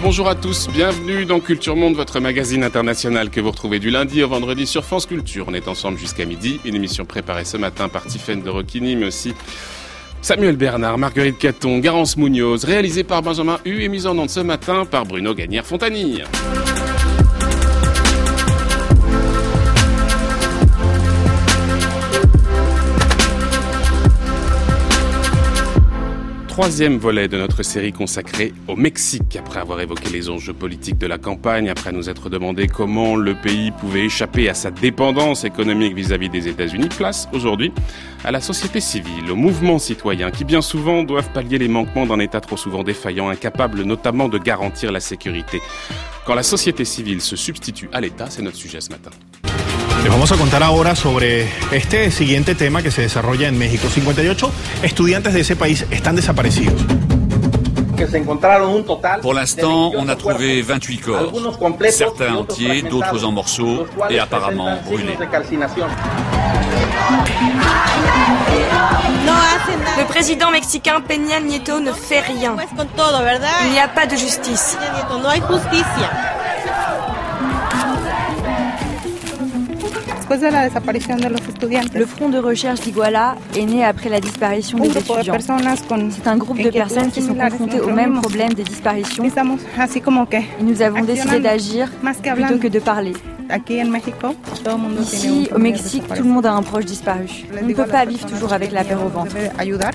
Bonjour à tous, bienvenue dans Culture Monde, votre magazine international que vous retrouvez du lundi au vendredi sur France Culture. On est ensemble jusqu'à midi, une émission préparée ce matin par Tiffaine de Roquigny, mais aussi Samuel Bernard, Marguerite Caton, Garance Munoz, réalisée par Benjamin Hu et mise en onde ce matin par Bruno Gagnère-Fontanier. Troisième volet de notre série consacrée au Mexique. Après avoir évoqué les enjeux politiques de la campagne, après nous être demandé comment le pays pouvait échapper à sa dépendance économique vis-à-vis des États-Unis, place aujourd'hui à la société civile, aux mouvements citoyens qui bien souvent doivent pallier les manquements d'un État trop souvent défaillant, incapable notamment de garantir la sécurité. Quand la société civile se substitue à l'État, c'est notre sujet ce matin. Les vamos a contar ahora sobre este siguiente tema que se desarrolla en México. 58 estudiantes de ese país están desaparecidos. Pour l'instant, on a trouvé 28 corps, certains entiers, d'autres en morceaux et apparemment brûlés. Le président mexicain Peña Nieto ne fait rien. Il n'y a pas de justice. Le Front de recherche d'Iguala est né après la disparition des étudiants. C'est un groupe de personnes qui sont confrontées au même problème des disparitions. Et nous avons décidé d'agir plutôt que de parler. Ici, au Mexique, tout le monde a un proche disparu. On ne peut pas vivre toujours avec la peur au ventre.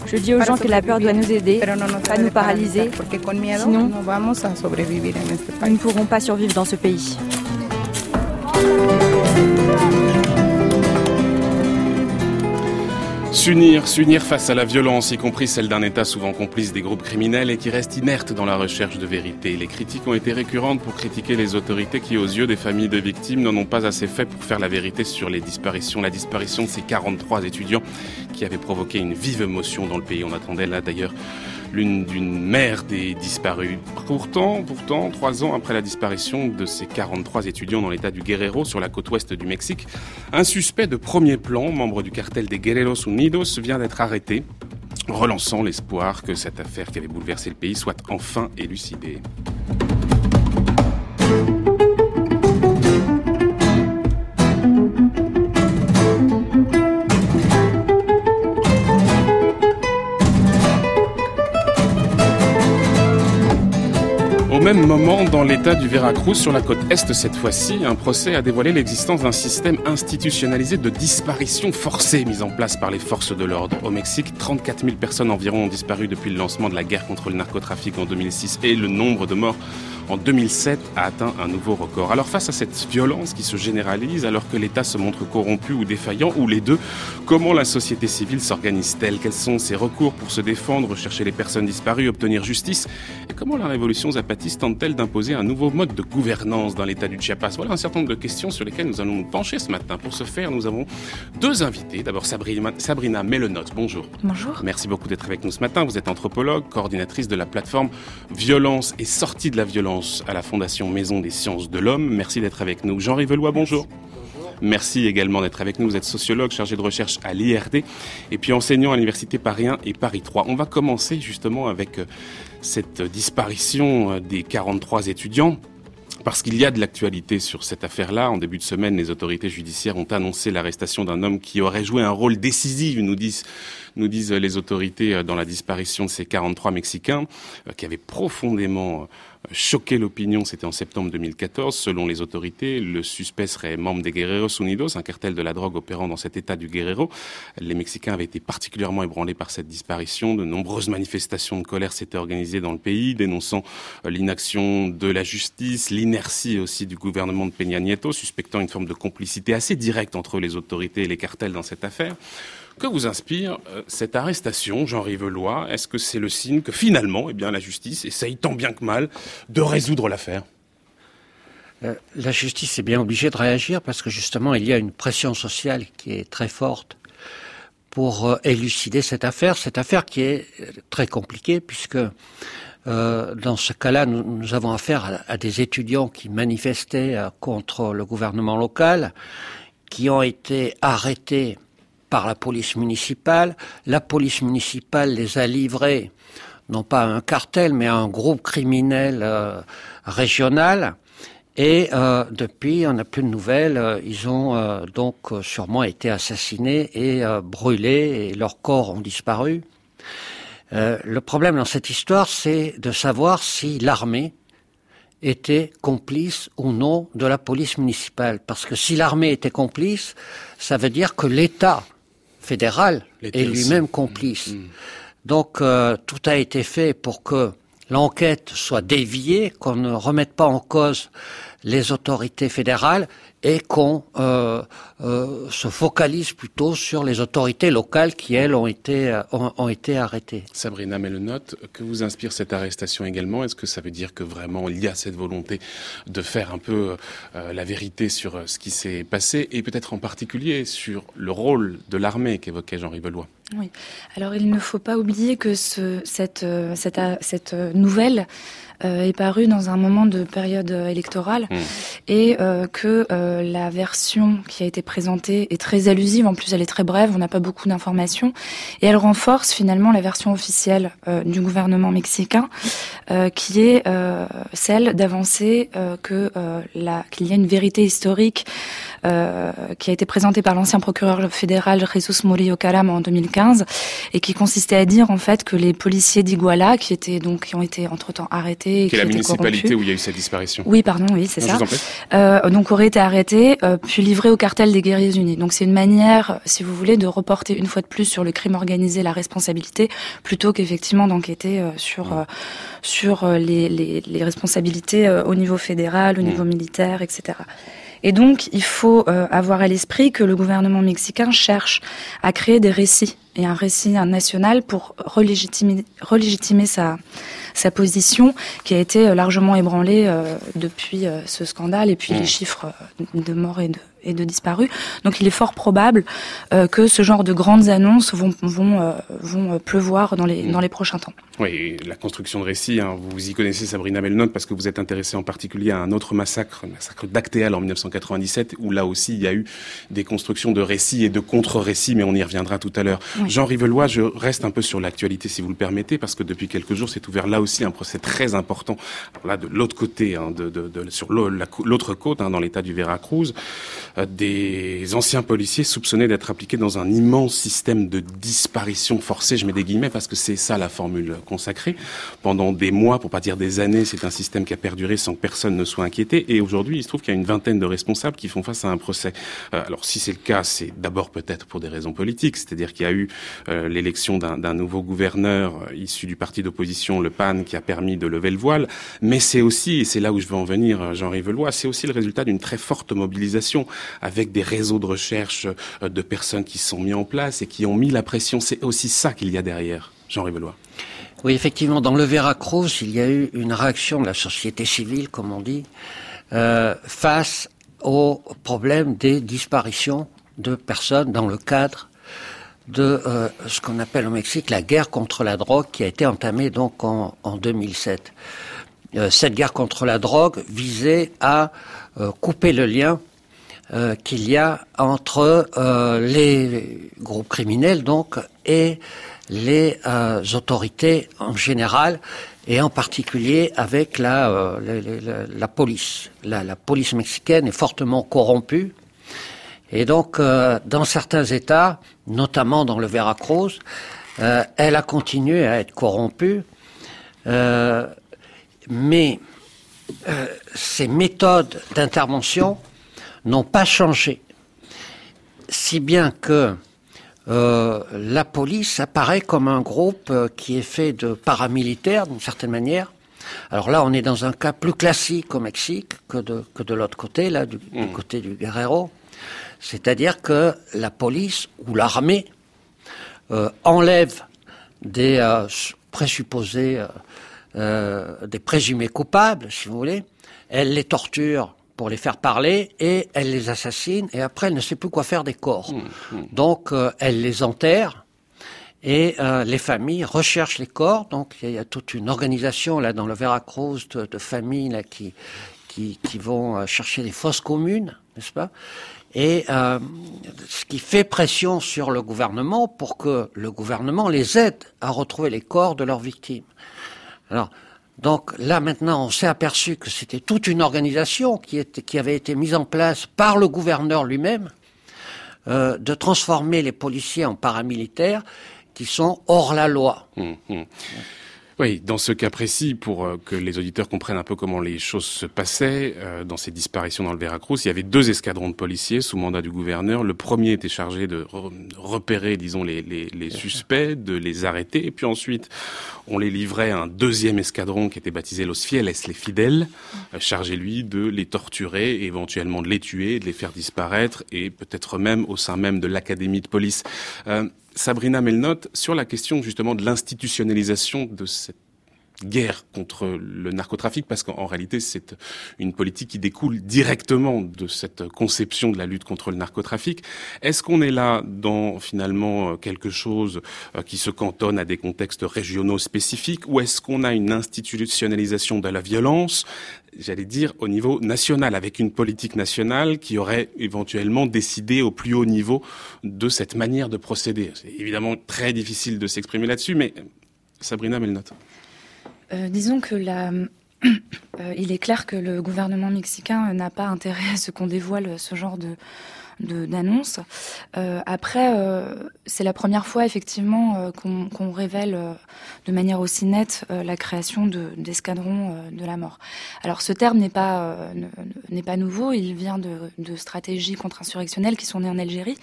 Je dis aux gens que la peur doit nous aider, pas nous paralyser. Sinon, nous ne pourrons pas survivre dans ce pays. S'unir, s'unir face à la violence, y compris celle d'un État souvent complice des groupes criminels et qui reste inerte dans la recherche de vérité. Les critiques ont été récurrentes pour critiquer les autorités qui, aux yeux des familles de victimes, n'en ont pas assez fait pour faire la vérité sur les disparitions. La disparition de ces 43 étudiants qui avaient provoqué une vive émotion dans le pays. On attendait là d'ailleurs l'une d'une mère des disparus. Pourtant, pourtant, trois ans après la disparition de ces 43 étudiants dans l'état du Guerrero sur la côte ouest du Mexique, un suspect de premier plan, membre du cartel des Guerreros Unidos, vient d'être arrêté, relançant l'espoir que cette affaire qui avait bouleversé le pays soit enfin élucidée. Même moment, dans l'état du Veracruz, sur la côte est cette fois-ci, un procès a dévoilé l'existence d'un système institutionnalisé de disparition forcée mis en place par les forces de l'ordre. Au Mexique, 34 000 personnes environ ont disparu depuis le lancement de la guerre contre le narcotrafic en 2006 et le nombre de morts en 2007 a atteint un nouveau record. Alors face à cette violence qui se généralise, alors que l'État se montre corrompu ou défaillant, ou les deux, comment la société civile s'organise-t-elle? Quels sont ses recours pour se défendre, chercher les personnes disparues, obtenir justice? Et comment la révolution zapatiste tente-t-elle d'imposer un nouveau mode de gouvernance dans l'État du Chiapas? Voilà un certain nombre de questions sur lesquelles nous allons nous pencher ce matin. Pour ce faire, nous avons deux invités. D'abord Sabrina, Sabrina bonjour. Bonjour. Merci beaucoup d'être avec nous ce matin. Vous êtes anthropologue, coordinatrice de la plateforme Violence et sortie de la violence à la Fondation Maison des sciences de l'homme. Merci d'être avec nous. Jean Rivelois, bonjour. Merci également d'être avec nous. Vous êtes sociologue chargé de recherche à l'IRD et puis enseignant à l'Université Paris 1 et Paris 3. On va commencer justement avec euh, cette disparition euh, des 43 étudiants. Parce qu'il y a de l'actualité sur cette affaire-là. En début de semaine, les autorités judiciaires ont annoncé l'arrestation d'un homme qui aurait joué un rôle décisif, nous disent nous disent les autorités euh, dans la disparition de ces 43 Mexicains, qui avaient profondément choqué l'opinion, c'était en septembre 2014. Selon les autorités, le suspect serait membre des Guerreros Unidos, un cartel de la drogue opérant dans cet état du Guerrero. Les Mexicains avaient été particulièrement ébranlés par cette disparition. De nombreuses manifestations de colère s'étaient organisées dans le pays, dénonçant l'inaction de la justice, l'inertie aussi du gouvernement de Peña Nieto, suspectant une forme de complicité assez directe entre les autorités et les cartels dans cette affaire. Que vous inspire euh, cette arrestation, Jean Rivelois Est-ce que c'est le signe que finalement, eh la justice essaye tant bien que mal de résoudre l'affaire? Euh, La justice est bien obligée de réagir parce que justement, il y a une pression sociale qui est très forte pour euh, élucider cette affaire. Cette affaire qui est très compliquée puisque dans ce cas-là, nous, avons affaire à, des étudiants qui manifestaient contre le gouvernement local, qui ont été arrêtés par la police municipale. La police municipale les a livrés non pas à un cartel, mais à un groupe criminel régional. Et depuis, on n'a plus de nouvelles. Ils ont donc sûrement été assassinés et brûlés, et leurs corps ont disparu. le problème dans cette histoire, c'est de savoir si l'armée était complice ou non de la police municipale. Parce que si l'armée était complice, ça veut dire que l'État fédéral est lui-même complice. Mm. Donc euh, tout a été fait pour que l'enquête soit déviée, qu'on ne remette pas en cause les autorités fédérales et qu'on euh, euh, se focalise plutôt sur les autorités locales qui, elles, ont été, euh, ont, été arrêtées. Sabrina Melenotte, que vous inspire cette arrestation également? Est-ce que ça veut dire que vraiment il y a cette volonté de faire un peu la vérité sur ce qui s'est passé et peut-être en particulier sur le rôle de l'armée qu'évoquait Jean Rivelois oui. Alors il ne faut pas oublier que ce, cette, cette, cette nouvelle euh, est paru dans un moment de période euh, électorale hmm. et euh, que la version qui a été présentée est très allusive. En plus, elle est très brève, on n'a pas beaucoup d'informations et elle renforce finalement la version officielle du gouvernement mexicain, qui est celle d'avancer que qu'il y a une vérité historique qui a été présentée par l'ancien procureur fédéral Jesus Murillo Caram en 2015 et qui consistait à dire en fait que les policiers d'Iguala qui étaient donc qui ont été entre-temps arrêtés qui est la municipalité où il y a eu cette disparition. Oui, pardon, oui, c'est ça. Euh, donc aurait été arrêté, euh, puis livré au cartel des guerriers unis. Donc c'est une manière, si vous voulez, de reporter une fois de plus sur le crime organisé la responsabilité, plutôt qu'effectivement d'enquêter euh, sur sur les, les, les responsabilités au niveau fédéral, au niveau militaire, etc. Et donc, il faut avoir à l'esprit que le gouvernement mexicain cherche à créer des récits et un récit national pour relégitimer, relégitimer sa, sa position qui a été euh, largement ébranlée euh, depuis euh, ce scandale et puis les mmh. chiffres de morts et de, et de disparus. Donc il est fort probable que ce genre de grandes annonces vont, vont, vont pleuvoir dans les, mmh. dans les prochains temps. Oui, la construction de récits, hein, vous y connaissez Sabrina Melnotte parce que vous êtes intéressée en particulier à un autre massacre, le massacre d'Actéal en 1997, où là aussi il y a eu des constructions de récits et de contre-récits, mais on y reviendra tout à l'heure. Jean Rivelois, je reste un peu sur l'actualité si vous le permettez, parce que depuis quelques jours s'est ouvert là aussi un procès très important, là de l'autre côté, hein, de, de, de, sur l'autre côte, hein, dans l'état du Veracruz, euh, des anciens policiers soupçonnés d'être impliqués dans un immense système de disparition forcée, je mets des guillemets parce que c'est ça la formule consacrée. Pendant des mois, pour pas dire des années, c'est un système qui a perduré sans que personne ne soit inquiété. Et aujourd'hui, il se trouve qu'il y a une vingtaine de responsables qui font face à un procès. Euh, alors si c'est le cas, c'est d'abord peut-être pour des raisons politiques, c'est-à-dire qu'il y a eu euh, l'élection d'un nouveau gouverneur euh, issu du parti d'opposition, le PAN, qui a permis de lever le voile. Mais c'est aussi, et c'est là où je veux en venir, euh, Jean Rivelois, c'est aussi le résultat d'une très forte mobilisation avec des réseaux de recherche de personnes qui sont mis en place et qui ont mis la pression. C'est aussi ça qu'il y a derrière, Jean Rivelois. Oui, effectivement, dans le Veracruz, il y a eu une réaction de la société civile, comme on dit, euh, face au problème des disparitions de personnes dans le cadre de euh, ce qu'on appelle au Mexique la guerre contre la drogue qui a été entamée donc en, en 2007. Euh, cette guerre contre la drogue visait à euh, couper le lien qu'il y a entre les groupes criminels donc et les autorités en général et en particulier avec la, la, la police. La, police mexicaine est fortement corrompue et donc, euh, dans certains États, notamment dans le Veracruz, euh, elle a continué à être corrompue, euh, mais ses méthodes d'intervention n'ont pas changé, si bien que la police apparaît comme un groupe qui est fait de paramilitaires, d'une certaine manière. Alors là, on est dans un cas plus classique au Mexique que de, que de l'autre côté, là, du, du mmh. côté du Guerrero. C'est-à-dire que la police ou l'armée euh, enlève des euh, présupposés, euh, euh, des présumés coupables, si vous voulez, elle les torture pour les faire parler et elle les assassine et après elle ne sait plus quoi faire des corps. Mmh, mmh. Donc elle les enterre et les familles recherchent les corps. Donc il y, a toute une organisation là dans le Veracruz de, de familles là qui, qui, qui vont chercher des fosses communes, n'est-ce pas? Et euh, ce qui fait pression sur le gouvernement pour que le gouvernement les aide à retrouver les corps de leurs victimes. Alors, donc là maintenant, on s'est aperçu que c'était toute une organisation qui, avait été mise en place par le gouverneur lui-même euh, de transformer les policiers en paramilitaires qui sont hors la loi. Hum, hum. Oui, dans ce cas précis, pour euh, que les auditeurs comprennent un peu comment les choses se passaient, euh, dans ces disparitions dans le Veracruz, il y avait deux escadrons de policiers sous mandat du gouverneur. Le premier était chargé de repérer, disons, les, les, les suspects, de les arrêter, et puis ensuite, on les livrait à un deuxième escadron qui était baptisé Los Fieles, les fidèles, euh, chargé, lui, de les torturer, éventuellement de les tuer, de les faire disparaître, et peut-être même au sein même de l'académie de police. Sabrina Melnotte, sur la question justement de l'institutionnalisation de cette guerre contre le narcotrafic, parce qu'en réalité, c'est une politique qui découle directement de cette conception de la lutte contre le narcotrafic. Est-ce qu'on est là dans finalement quelque chose euh, qui se cantonne à des contextes régionaux spécifiques, ou est-ce qu'on a une institutionnalisation de la violence j'allais dire, au niveau national, avec une politique nationale qui aurait éventuellement décidé au plus haut niveau de cette manière de procéder? C'est évidemment très difficile de s'exprimer là-dessus, mais Sabrina Melnotte. Euh, disons que la, euh, il est clair que le gouvernement mexicain n'a pas intérêt à ce qu'on dévoile ce genre de, d'annonce. Euh, après, euh, c'est la première fois effectivement euh, qu'on révèle de manière aussi nette la création d'escadrons de, la mort. Alors ce terme n'est pas n'est pas nouveau, il vient de, de stratégies contre-insurrectionnelles qui sont nées en Algérie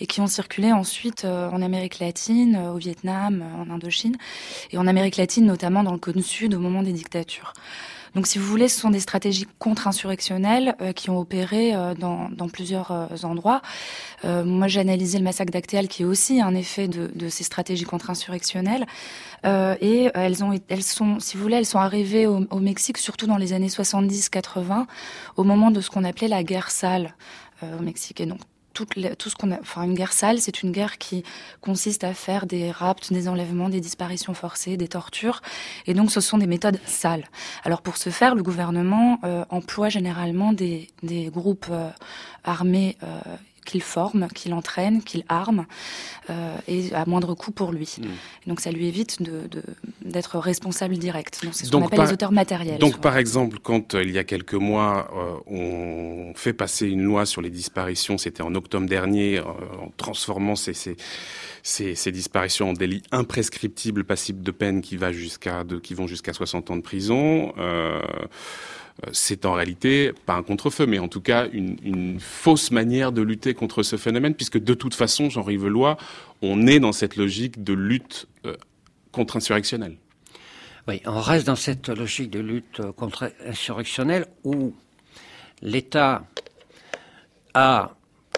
et qui ont circulé ensuite en Amérique latine, au Vietnam, en Indochine et en Amérique latine notamment dans le cône sud au moment des dictatures. Donc, si vous voulez, ce sont des stratégies contre-insurrectionnelles euh, qui ont opéré euh, dans, plusieurs euh, endroits. moi, j'ai analysé le massacre d'Actéal, qui est aussi un effet de, ces stratégies contre-insurrectionnelles. et elles ont, sont, si vous voulez, elles sont arrivées au, Mexique, surtout dans les années 70-80, au moment de ce qu'on appelait la guerre sale au Mexique. Et tout ce qu'on a, enfin une guerre sale, c'est une guerre qui consiste à faire des rapts, des enlèvements, des disparitions forcées, des tortures, et donc ce sont des méthodes sales. Alors pour ce faire, le gouvernement euh, emploie généralement des, des groupes euh, armés euh, qu'il forme, qu'il entraîne, qu'il arme, euh, et à moindre coût pour lui. Hmm. Donc ça lui évite de, responsable direct. C'est ce qu'on appelle les auteurs matériels. Donc par exemple, quand euh, il y a quelques mois, euh, on fait passer une loi sur les disparitions, c'était en octobre dernier, euh, en transformant ces, ces, ces, ces, disparitions en délits imprescriptibles passibles de peine qui, va jusqu'à qui vont jusqu'à 60 ans de prison. C'est en réalité pas un contre-feu, mais en tout cas une, fausse manière de lutter contre ce phénomène, puisque de toute façon, Jean-Rive on est dans cette logique de lutte euh, contre-insurrectionnelle. Oui, on reste dans cette logique de lutte euh, contre-insurrectionnelle où l'État a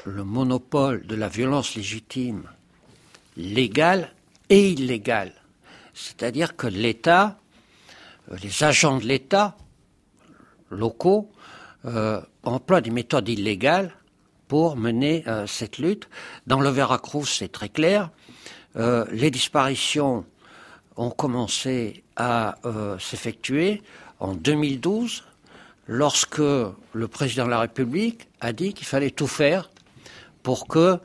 le monopole de la violence légitime, légale et illégale. C'est-à-dire que l'État, les agents de l'État locaux euh, emploient des méthodes illégales pour mener euh, cette lutte. Dans le Veracruz, c'est très clair. Euh, les disparitions ont commencé à s'effectuer en 2012, lorsque le président de la République a dit qu'il fallait tout faire pour que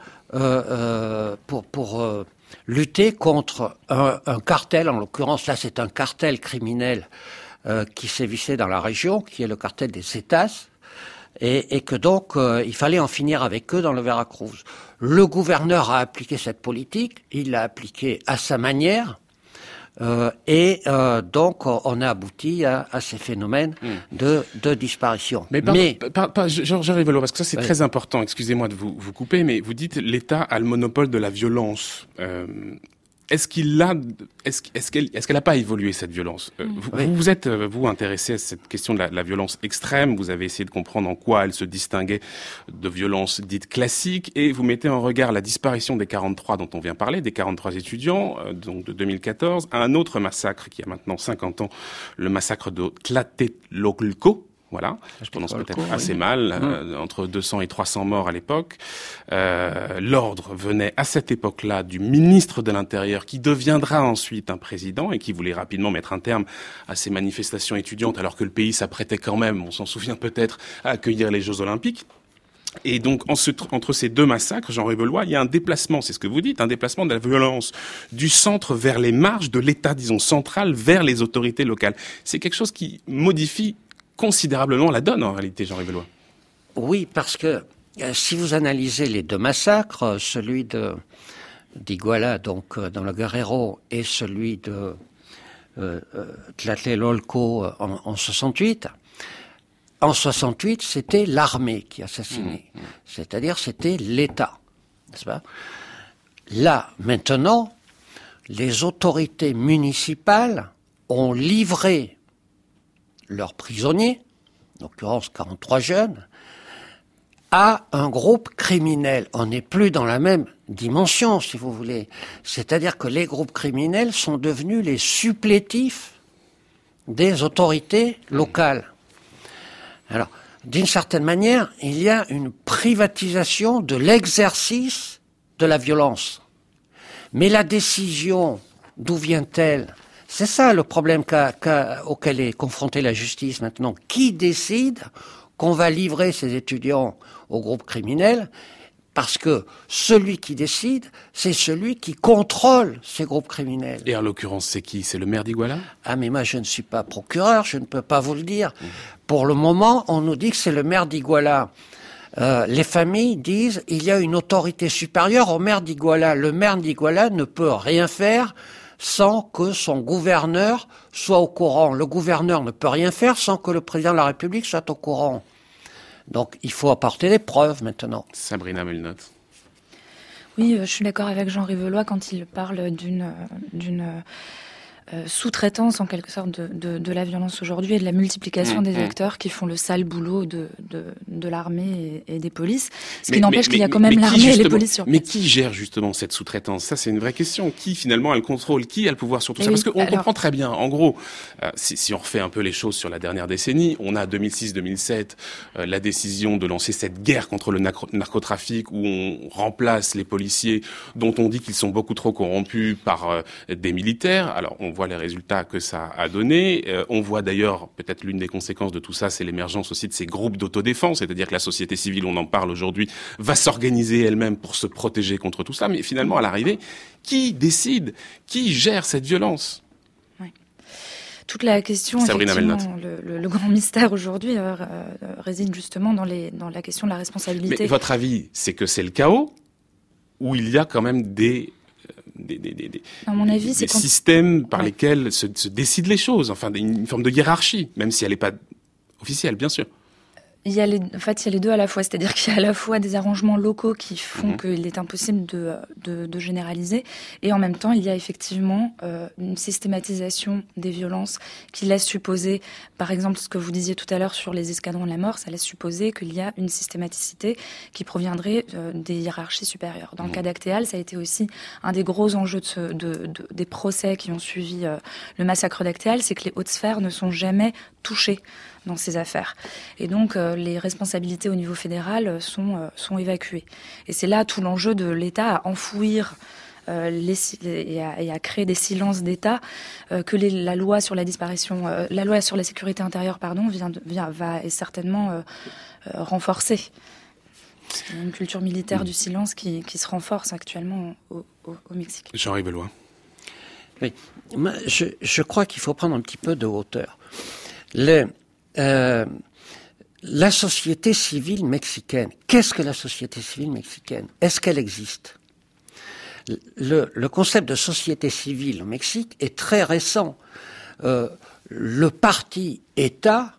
pour, pour lutter contre un, cartel, en l'occurrence là c'est un cartel criminel euh, qui sévissait dans la région, qui est le cartel des Cétas, et, et que donc euh, il fallait en finir avec eux dans le Veracruz. Le gouverneur a appliqué cette politique, il l'a appliquée à sa manière, euh, et euh, donc on a abouti à, à ces phénomènes hmm. de, de, disparition. Mais, mais... j'arrive parce que ça c'est très important. Excusez-moi de vous, vous couper, mais vous dites l'État a le monopole de la violence. Euh, est-ce qu'il a, est-ce, qu'elle, est-ce qu'elle n'a pas évolué cette violence? Euh, mm. vous, vous, êtes euh, vous intéressé à cette question de la, violence extrême. Vous avez essayé de comprendre en quoi elle se distinguait de violences dites classiques, et vous mettez en regard la disparition des 43 dont on vient parler, des 43 étudiants, euh, donc de 2014, à un autre massacre qui a maintenant 50 ans, le massacre de Tlatelolco, voilà, je prononce peut-être assez mal, euh, entre 200 et 300 morts à l'époque. Euh, L'ordre venait à cette époque-là du ministre de l'Intérieur qui deviendra ensuite un président et qui voulait rapidement mettre un terme à ces manifestations étudiantes alors que le pays s'apprêtait quand même, on s'en souvient peut-être, à accueillir les Jeux Olympiques. Et donc, entre ces deux massacres, Jean Révelois, il y a un déplacement, c'est ce que vous dites, un déplacement de la violence du centre vers les marges de l'État, disons, central vers les autorités locales. C'est quelque chose qui modifie considérablement la donne, en réalité, Jean Révelois. Oui, parce que euh, si vous analysez les deux massacres, euh, celui de d'Iguala, donc euh, dans le Guerrero, et celui de euh, Tlatelolco en, en 68, en 68, c'était l'armée qui assassinait. Mmh, mmh. C'est-à-dire, c'était l'État. N'est-ce pas? Là, maintenant, les autorités municipales ont livré leurs prisonniers, en l'occurrence 43 jeunes, à un groupe criminel. On n'est plus dans la même dimension, si vous voulez. C'est-à-dire que les groupes criminels sont devenus les supplétifs des autorités locales. Alors, d'une certaine manière, il y a une privatisation de l'exercice de la violence. Mais la décision, d'où vient-elle C'est ça le problème auquel est confrontée la justice maintenant. Qui décide qu'on va livrer ces étudiants au groupe criminel? Parce que celui qui décide, c'est celui qui contrôle ces groupes criminels. Et en l'occurrence, c'est qui? C'est le maire d'Iguala? Ah, mais moi, je ne suis pas procureur, je ne peux pas vous le dire. Mmh. Pour le moment, on nous dit que c'est le maire d'Iguala. Euh, les familles disent il y a une autorité supérieure au maire d'Iguala. Le maire d'Iguala ne peut rien faire sans que son gouverneur soit au courant. Le gouverneur ne peut rien faire sans que le président de la République soit au courant. Donc il faut apporter des preuves maintenant. Sabrina Melnot. Oui, euh, je suis d'accord avec Jean Rivelois quand il parle d'une euh, d'une euh, sous-traitance en quelque sorte de, de, de la violence aujourd'hui et de la multiplication mmh, des mmh. acteurs qui font le sale boulot de, de, de l'armée et, des polices. Ce qui n'empêche qu'il y a quand même l'armée et les polices sur place. Mais qui gère justement cette sous-traitance? Ça, c'est une vraie question. Qui finalement a le contrôle? Qui a le pouvoir sur tout ça? Parce qu'on comprend très bien. En gros, euh, si, si, on refait un peu les choses sur la dernière décennie, on a 2006-2007 euh, la décision de lancer cette guerre contre le narcotrafic où on remplace les policiers dont on dit qu'ils sont beaucoup trop corrompus par des militaires. Alors on voit les résultats que ça a donné. Euh, on voit d'ailleurs, peut-être l'une des conséquences de tout ça, c'est l'émergence aussi de ces groupes d'autodéfense, c'est-à-dire que la société civile, on en parle aujourd'hui, va s'organiser elle-même pour se protéger contre tout ça. Mais finalement, à l'arrivée, qui décide Qui gère cette violence? Toute la question, le, le, grand mystère aujourd'hui euh, euh, réside justement dans, les, dans la question de la responsabilité. Mais votre avis, c'est que c'est le chaos ou il y a quand même des des, des, des, mon avis, des systèmes par lesquels se, se, décident les choses, enfin une forme de hiérarchie, même si elle n'est pas officielle, bien sûr. Il y a les, en fait, il y a les deux à la fois. C'est-à-dire qu'il y a à la fois des arrangements locaux qui font mhm. qu'il est impossible de, de, de, généraliser, et en même temps, il y a effectivement euh, une systématisation des violences qui laisse supposer, par exemple, ce que vous disiez tout à l'heure sur les escadrons de la mort, ça laisse supposer qu'il y a une systématicité qui proviendrait euh, des hiérarchies supérieures. Dans le mhm. cas d'Actéal, ça a été aussi un des gros enjeux de, de, des procès qui ont suivi euh, le massacre d'Actéal, c'est que les hautes sphères ne sont jamais touchées dans ces affaires. Et donc, euh, les responsabilités au niveau fédéral sont, euh, sont évacuées. Et c'est là tout l'enjeu de l'État à enfouir euh, les, et, à, et, à, créer des silences d'État que les, la loi sur la disparition, la loi sur la sécurité intérieure, pardon, vient, de, vient va est certainement renforcer. C'est une culture militaire du silence qui, qui se renforce actuellement au, au, au Mexique. Jean-Yves Loin. Oui, je, je crois qu'il faut prendre un petit peu de hauteur. Les, euh, la société civile mexicaine. Qu'est-ce que la société civile mexicaine? Est-ce qu'elle existe? Le, le, concept de société civile au Mexique est très récent. Euh, le parti État,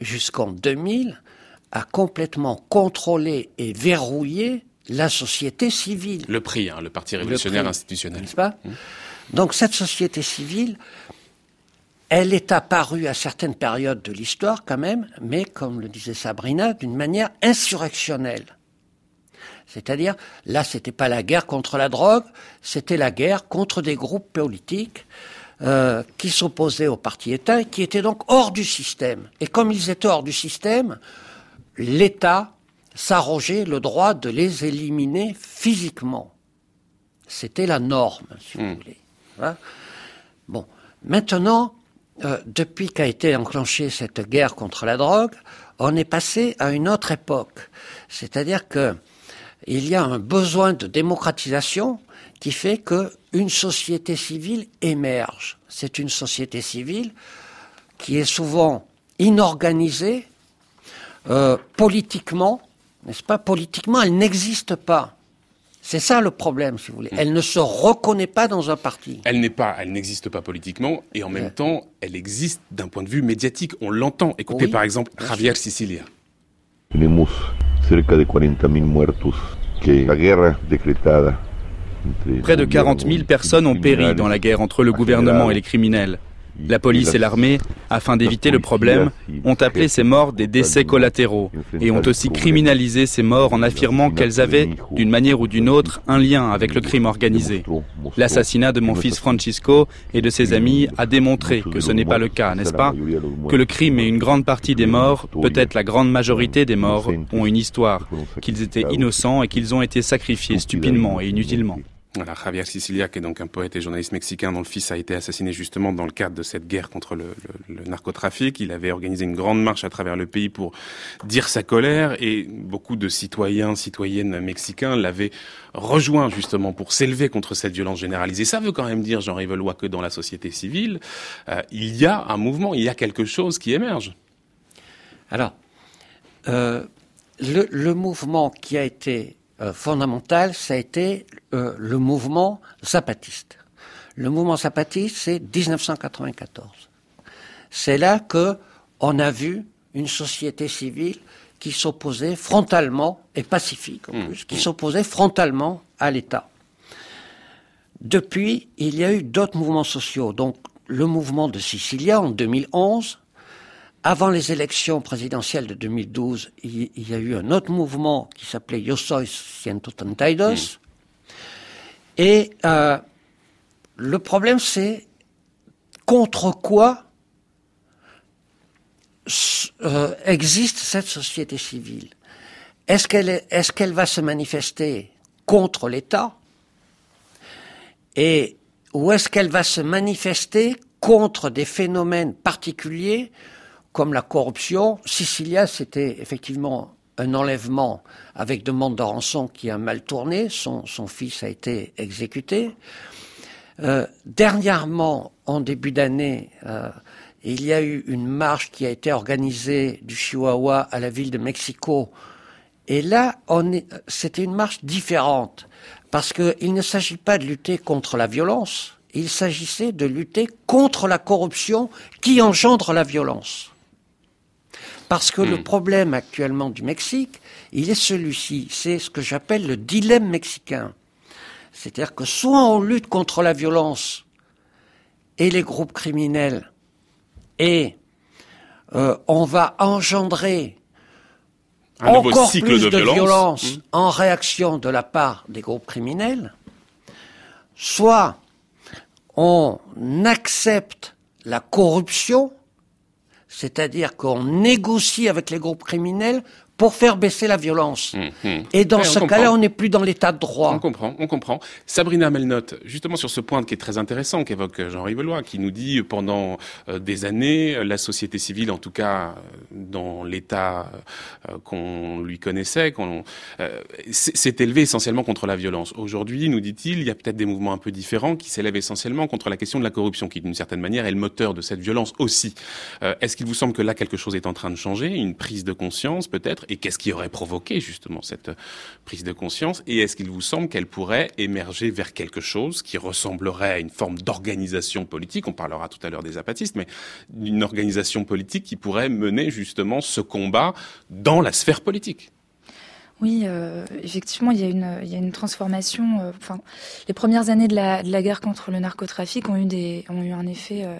jusqu'en 2000, a complètement contrôlé et verrouillé la société civile. Le PRI, hein, le Parti révolutionnaire institutionnel. N'est-ce pas? Mmh. Donc cette société civile, elle est apparue à certaines périodes de l'histoire quand même, mais comme le disait Sabrina, d'une manière insurrectionnelle. C'est-à-dire, là, c'était pas la guerre contre la drogue, c'était la guerre contre des groupes politiques euh, qui s'opposaient au parti État et qui étaient donc hors du système. Et comme ils étaient hors du système, l'État s'arrogeait le droit de les éliminer physiquement. C'était la norme, si vous hmm. voulez. Hein? Bon, maintenant, euh, depuis qu'a été enclenchée cette guerre contre la drogue, on est passé à une autre époque. C'est-à-dire que il y a un besoin de démocratisation qui fait que une société civile émerge. C'est une société civile qui est souvent inorganisée euh, politiquement, n'est-ce pas? Politiquement, elle n'existe pas. C'est ça le problème, si vous voulez. Elle ne se reconnaît pas dans un parti. Elle n'est pas, elle n'existe pas politiquement, et en même temps, elle existe d'un point de vue médiatique. On l'entend. Écoutez par exemple Javier Sicilia. Tenemos cerca de 40 000 muertos, que la guerra decretada Près de 40 000 personnes ont péri dans la guerre entre le gouvernement et les criminels. La police et l'armée, afin d'éviter le problème, ont appelé ces morts des décès collatéraux et ont aussi criminalisé ces morts en affirmant qu'elles avaient, d'une manière ou d'une autre, un lien avec le crime organisé. L'assassinat de mon fils Francisco et de ses amis a démontré que ce n'est pas le cas, n'est-ce pas? Que le crime et une grande partie des morts, peut-être la grande majorité des morts, ont une histoire, qu'ils étaient innocents et qu'ils ont été sacrifiés stupidement et inutilement. Voilà, Javier Sicilia, qui est donc un poète et journaliste mexicain dont le fils a été assassiné justement dans le cadre de cette guerre contre le, narcotrafic. Il avait organisé une grande marche à travers le pays pour dire sa colère et beaucoup de citoyens, citoyennes mexicains l'avaient rejoint justement pour s'élever contre cette violence généralisée. Ça veut quand même dire, Jean-Yves Lois, que dans la société civile, euh, il y a un mouvement, il y a quelque chose qui émerge. Alors, euh, le, le mouvement qui a été euh, fondamental, ça a été euh, le mouvement zapatiste. Le mouvement zapatiste, c'est 1994. C'est là que on a vu une société civile qui s'opposait frontalement, et pacifique en mmh. plus, qui s'opposait frontalement à l'État. Depuis, il y a eu d'autres mouvements sociaux. Donc, le mouvement de Sicilia en 2011, avant les élections présidentielles de 2012, il, y a eu un autre mouvement qui s'appelait Yo Soy 132. Et euh, le problème, c'est contre quoi euh, existe cette société civile? Est-ce qu'elle est, est qu'elle va se manifester contre l'État? Et ou est-ce qu'elle va se manifester contre des phénomènes particuliers comme la corruption. Sicilia, c'était effectivement un enlèvement avec demande de rançon qui a mal tourné. Son, fils a été exécuté. Euh, dernièrement, en début d'année, euh, il y a eu une marche qui a été organisée du Chihuahua à la ville de Mexico. Et là, c'était une marche différente. Parce qu'il ne s'agit pas de lutter contre la violence, il s'agissait de lutter contre la corruption qui engendre la violence. Parce que le hmm. problème actuellement du Mexique, il est celui-ci. C'est ce que j'appelle le dilemme mexicain. C'est-à-dire que soit on lutte contre la violence et les groupes criminels, et euh, on va engendrer encore plus de, violence, hmm. en réaction de la part des groupes criminels, soit on accepte la corruption c'est-à-dire qu'on négocie avec les groupes criminels pour faire baisser la violence. Hum, hum. Et dans ce cas-là, on n'est plus dans l'état de droit. On comprend, on comprend. Sabrina Melnotte, justement sur ce point qui est très intéressant qu'évoque Jean Rivelois, qui nous dit pendant euh, des années, la société civile, en tout cas dans l'état euh, qu'on lui connaissait, qu'on euh, s'est élevée essentiellement contre la violence. Aujourd'hui, nous dit-il, il y a peut-être des mouvements un peu différents qui s'élèvent essentiellement contre la question de la corruption, qui d'une certaine manière est le moteur de cette violence aussi. Est-ce qu'il vous semble que là quelque chose est en train de changer, une prise de conscience peut-être et qu'est-ce qui aurait provoqué justement cette prise de conscience Et est-ce qu'il vous semble qu'elle pourrait émerger vers quelque chose qui ressemblerait à une forme d'organisation politique? On parlera tout à l'heure des apatistes, mais d'une organisation politique qui pourrait mener justement ce combat dans la sphère politique oui, euh, effectivement, il y a une, il y a une transformation. Euh, enfin, les premières années de la, de la, guerre contre le narcotrafic ont eu des, ont eu un effet euh,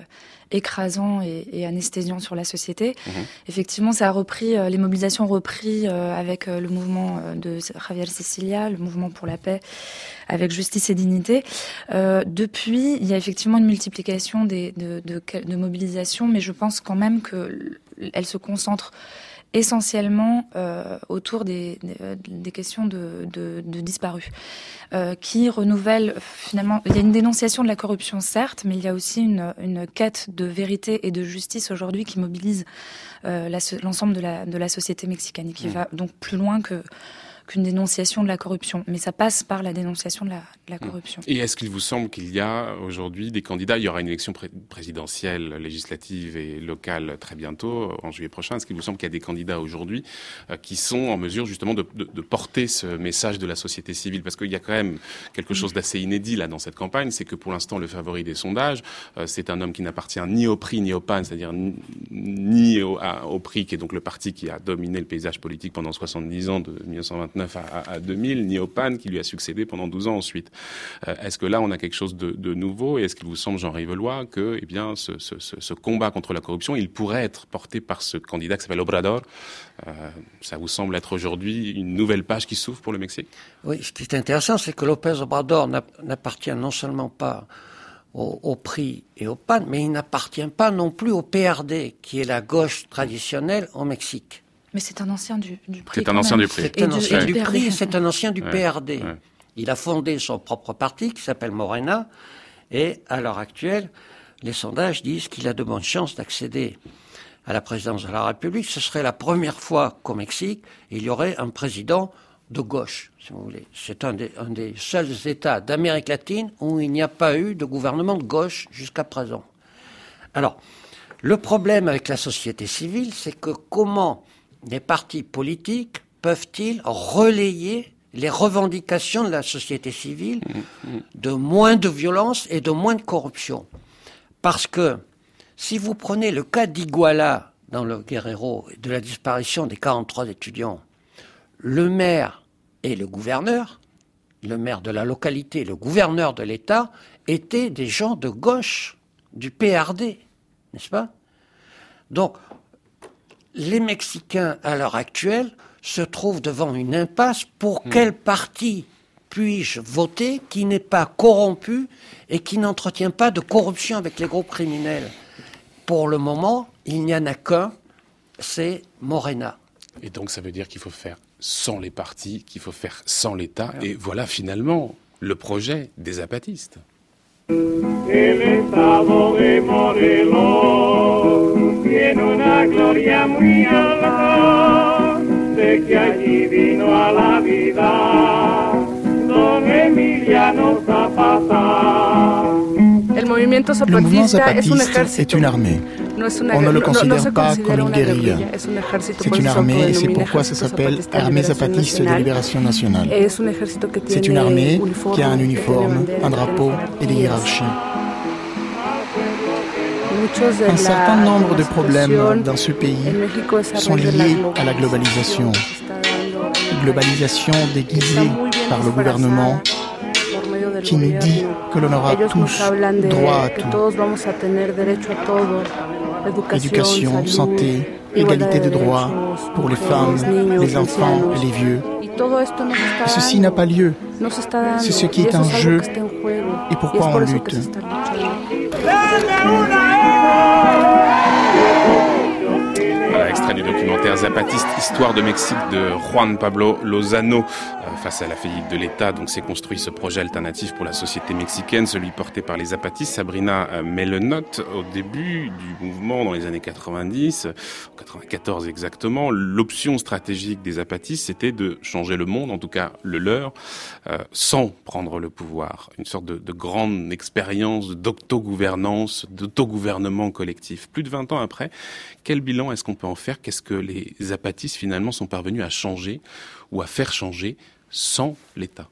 écrasant et, et, anesthésiant sur la société. Mhm. Effectivement, ça a repris, les mobilisations ont repris avec le mouvement de Javier Cecilia, le mouvement pour la paix, avec justice et dignité. depuis, il y a effectivement une multiplication des, de, de, de mobilisations, mais je pense quand même que elle se concentre essentiellement autour des, des, questions de, de, de disparus, qui renouvellent finalement. Il y a une dénonciation de la corruption, certes, mais il y a aussi une, une quête de vérité et de justice aujourd'hui qui mobilise l'ensemble de la, de la société mexicaine et qui mmh. va donc plus loin que qu'une dénonciation de la corruption. Mais ça passe par la dénonciation de la, de la hmm. corruption. Et est-ce qu'il vous semble qu'il y a aujourd'hui des candidats? Il y aura une élection présidentielle, législative et locale très bientôt, en juillet prochain. Est-ce qu'il vous semble qu'il y a des candidats aujourd'hui euh, qui sont en mesure justement de, de, de, porter ce message de la société civile? Parce qu'il y a quand même quelque chose d'assez inédit là dans cette campagne, c'est que pour l'instant le favori des sondages, euh, c'est un homme qui n'appartient ni au PRI ni au PAN, c'est-à-dire ni, au, au PRI qui est donc le parti qui a dominé le paysage politique pendant 70 ans de 1929 à, 2000, ni Pan qui lui a succédé pendant 12 ans ensuite. Euh, est-ce que là, on a quelque chose de, nouveau? Et est-ce qu'il vous semble, Jean Rivelois, que eh bien, ce, combat contre la corruption, il pourrait être porté par ce candidat qui s'appelle Obrador? Euh, Ça vous semble être aujourd'hui une nouvelle page qui s'ouvre pour le Mexique? Oui, ce qui est intéressant, c'est que Lopez Obrador n'appartient non seulement pas au, au, PRI et au PAN, mais il n'appartient pas non plus au PRD, qui est la gauche traditionnelle au Mexique. Mais c'est un ancien du, du PRI. C'est un ancien du PRI. C'est un ancien du, PRI, c'est un ancien du PRD. Il a fondé son propre parti qui s'appelle Morena. Et à l'heure actuelle, les sondages disent qu'il a de bonnes chances d'accéder à la présidence de la République. Ce serait la première fois qu'au Mexique, il y aurait un président de gauche, si vous voulez. C'est un des, un des seuls États d'Amérique latine où il n'y a pas eu de gouvernement de gauche jusqu'à présent. Alors, le problème avec la société civile, c'est que comment les partis politiques peuvent-ils relayer les revendications de la société civile de moins de violence et de moins de corruption? Parce que si vous prenez le cas d'Iguala dans le Guerrero de la disparition des 43 étudiants, le maire et le gouverneur, le maire de la localité, le gouverneur de l'État, étaient des gens de gauche, du PRD, n'est-ce pas? Donc, les Mexicains, à l'heure actuelle, se trouvent devant une impasse. Pour hmm. quel parti puis-je voter qui n'est pas corrompu et qui n'entretient pas de corruption avec les groupes criminels? Pour le moment, il n'y en a qu'un, c'est Morena. Et donc ça veut dire qu'il faut faire sans les partis, qu'il faut faire sans l'État. Et voilà finalement le projet des apatistes. Tiene una gloria muy alta, sé que allí vino a la vida don Emiliano Zapata. Le mouvement zapatiste est une armée. On ne le considère pas comme une guérilla. C'est une armée et c'est pourquoi ça s'appelle Armée zapatiste de libération nationale. C'est une armée qui a un uniforme, un drapeau et des hiérarchies. Un certain nombre de problèmes dans ce pays sont liés à la globalisation. Globalisation déguisée par le gouvernement qui nous dit que l'on aura tous droit à tout. Éducation, santé, égalité de droits pour les femmes, les enfants et les vieux. Et ceci n'a pas lieu. C'est ce qui est en jeu et pourquoi on lutte? Extrait du documentaire Zapatiste, Histoire de Mexique de Juan Pablo Lozano. Euh, face à la faillite de l'État, donc s'est construit ce projet alternatif pour la société mexicaine, celui porté par les zapatistes. Sabrina euh, met le note au début du mouvement dans les années 90, 94 exactement. L'option stratégique des zapatistes, c'était de changer le monde, en tout cas le leur, euh, sans prendre le pouvoir. Une sorte de, de grande expérience d'autogouvernance, d'autogouvernement collectif. Plus de 20 ans après, quel bilan est-ce qu'on peut en faire? Qu'est-ce que les zapatistes finalement sont parvenus à changer ou à faire changer sans l'État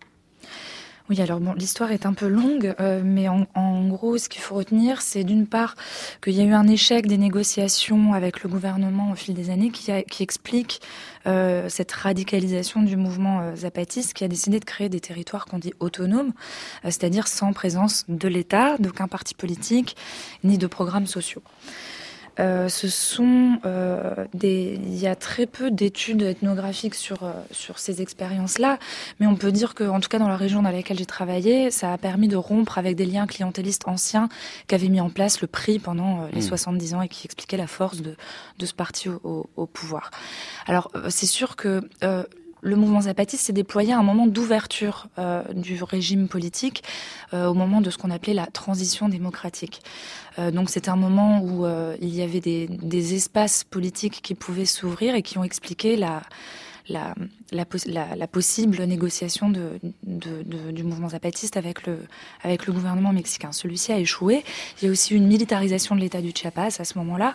oui, alors bon, l'histoire est un peu longue, euh, mais en, gros, ce qu'il faut retenir, c'est d'une part qu'il y a eu un échec des négociations avec le gouvernement au fil des années qui, explique euh, cette radicalisation du mouvement euh, zapatiste qui a décidé de créer des territoires qu'on dit autonomes, c'est-à-dire sans présence de l'État, d'aucun parti politique, ni de programmes sociaux. Euh, ce sont euh, des. Il y a très peu d'études ethnographiques sur euh, sur ces expériences-là, mais on peut dire que, en tout cas, dans la région dans laquelle j'ai travaillé, ça a permis de rompre avec des liens clientélistes anciens qu'avait mis en place le prix pendant les 70 hmm. ans et qui expliquaient la force de de ce parti au, au pouvoir. Alors, c'est sûr que le mouvement zapatiste s'est déployé à un moment d'ouverture euh, du régime politique, euh, au moment de ce qu'on appelait la transition démocratique. Euh, donc c'était un moment où il y avait des, des, espaces politiques qui pouvaient s'ouvrir et qui ont expliqué la, la, la, la, possible négociation de, de, de, du mouvement zapatiste avec le, avec le gouvernement mexicain. Celui-ci a échoué. Il y a aussi une militarisation de l'État du Chiapas à ce moment-là.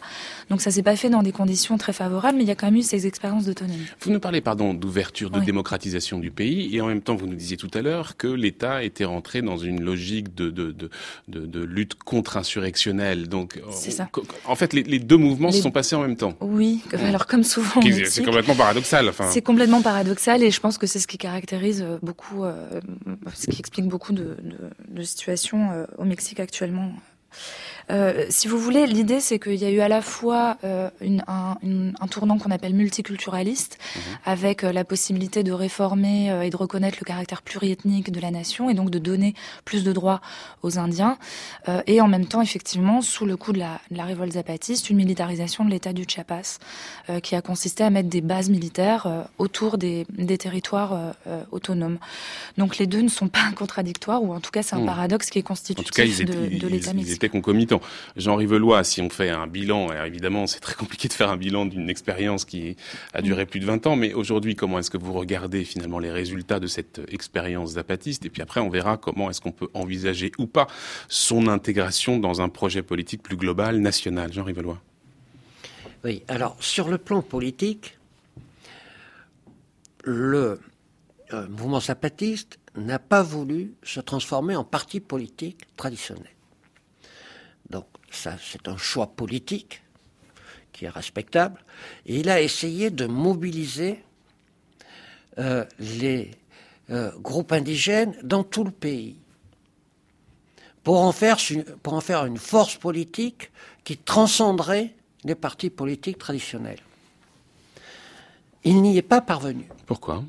Donc ça s'est pas fait dans des conditions très favorables, mais il y a quand même eu ces expériences d'autonomie. Vous nous parlez, pardon, d'ouverture, de démocratisation du pays, et en même temps, vous nous disiez tout à l'heure que l'État était rentré dans une logique de, de, lutte contre-insurrectionnelle. Donc, ça. en fait, les, les deux mouvements se sont passés en même temps. Oui, alors comme souvent. C'est complètement paradoxal. Enfin complètement paradoxal et je pense que c'est ce qui caractérise euh, beaucoup, euh, ce qui explique beaucoup de, de, de situations euh, au Mexique actuellement. Euh, si vous voulez, l'idée c'est qu'il y a eu à la fois euh, une, un, un, tournant qu'on appelle multiculturaliste, mhm. avec euh, la possibilité de réformer et de reconnaître le caractère pluriethnique de la nation et donc de donner plus de droits aux Indiens, et en même temps, effectivement, sous le coup de la, de la révolte zapatiste, une militarisation de l'État du Chiapas, qui a consisté à mettre des bases militaires autour des, des territoires autonomes. Donc les deux ne sont pas contradictoires, ou en tout cas c'est un mmh. paradoxe qui est constitutif de, de l'État. Ils étaient concomitants Jean Rivelois, si on fait un bilan, évidemment c'est très compliqué de faire un bilan d'une expérience qui a duré plus de 20 ans, mais aujourd'hui comment est-ce que vous regardez finalement les résultats de cette expérience zapatiste? Et puis après on verra comment est-ce qu'on peut envisager ou pas son intégration dans un projet politique plus global, national. Jean Rivelois. Oui, alors sur le plan politique, le euh, mouvement zapatiste n'a pas voulu se transformer en parti politique traditionnel. Ça, c'est un choix politique qui est respectable. Et il a essayé de mobiliser euh, les euh, groupes indigènes dans tout le pays pour en, faire, pour en faire une force politique qui transcenderait les partis politiques traditionnels. Il n'y est pas parvenu. Pourquoi?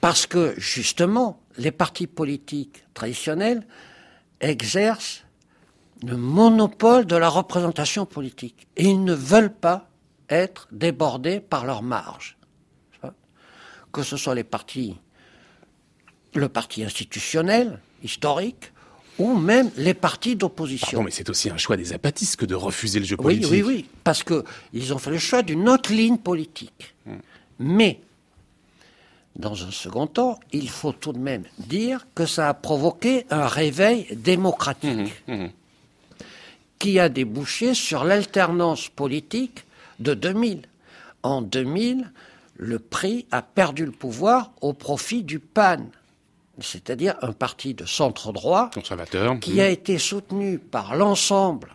Parce que justement, les partis politiques traditionnels exercent le monopole de la représentation politique. Et ils ne veulent pas être débordés par leurs marges. Que ce soit les partis, le parti institutionnel, historique, ou même les partis d'opposition. mais c'est aussi un choix des apatistes que de refuser le jeu politique. Oui, oui, oui, parce qu'ils ont fait le choix d'une autre ligne politique. Hmm. Mais, dans un second temps, il faut tout de même dire que ça a provoqué un réveil démocratique. Hmm, hmm, qui a débouché sur l'alternance politique de 2000. En 2000, le PRI a perdu le pouvoir au profit du PAN, c'est-à-dire un parti de centre droit conservateur qui a été soutenu par l'ensemble,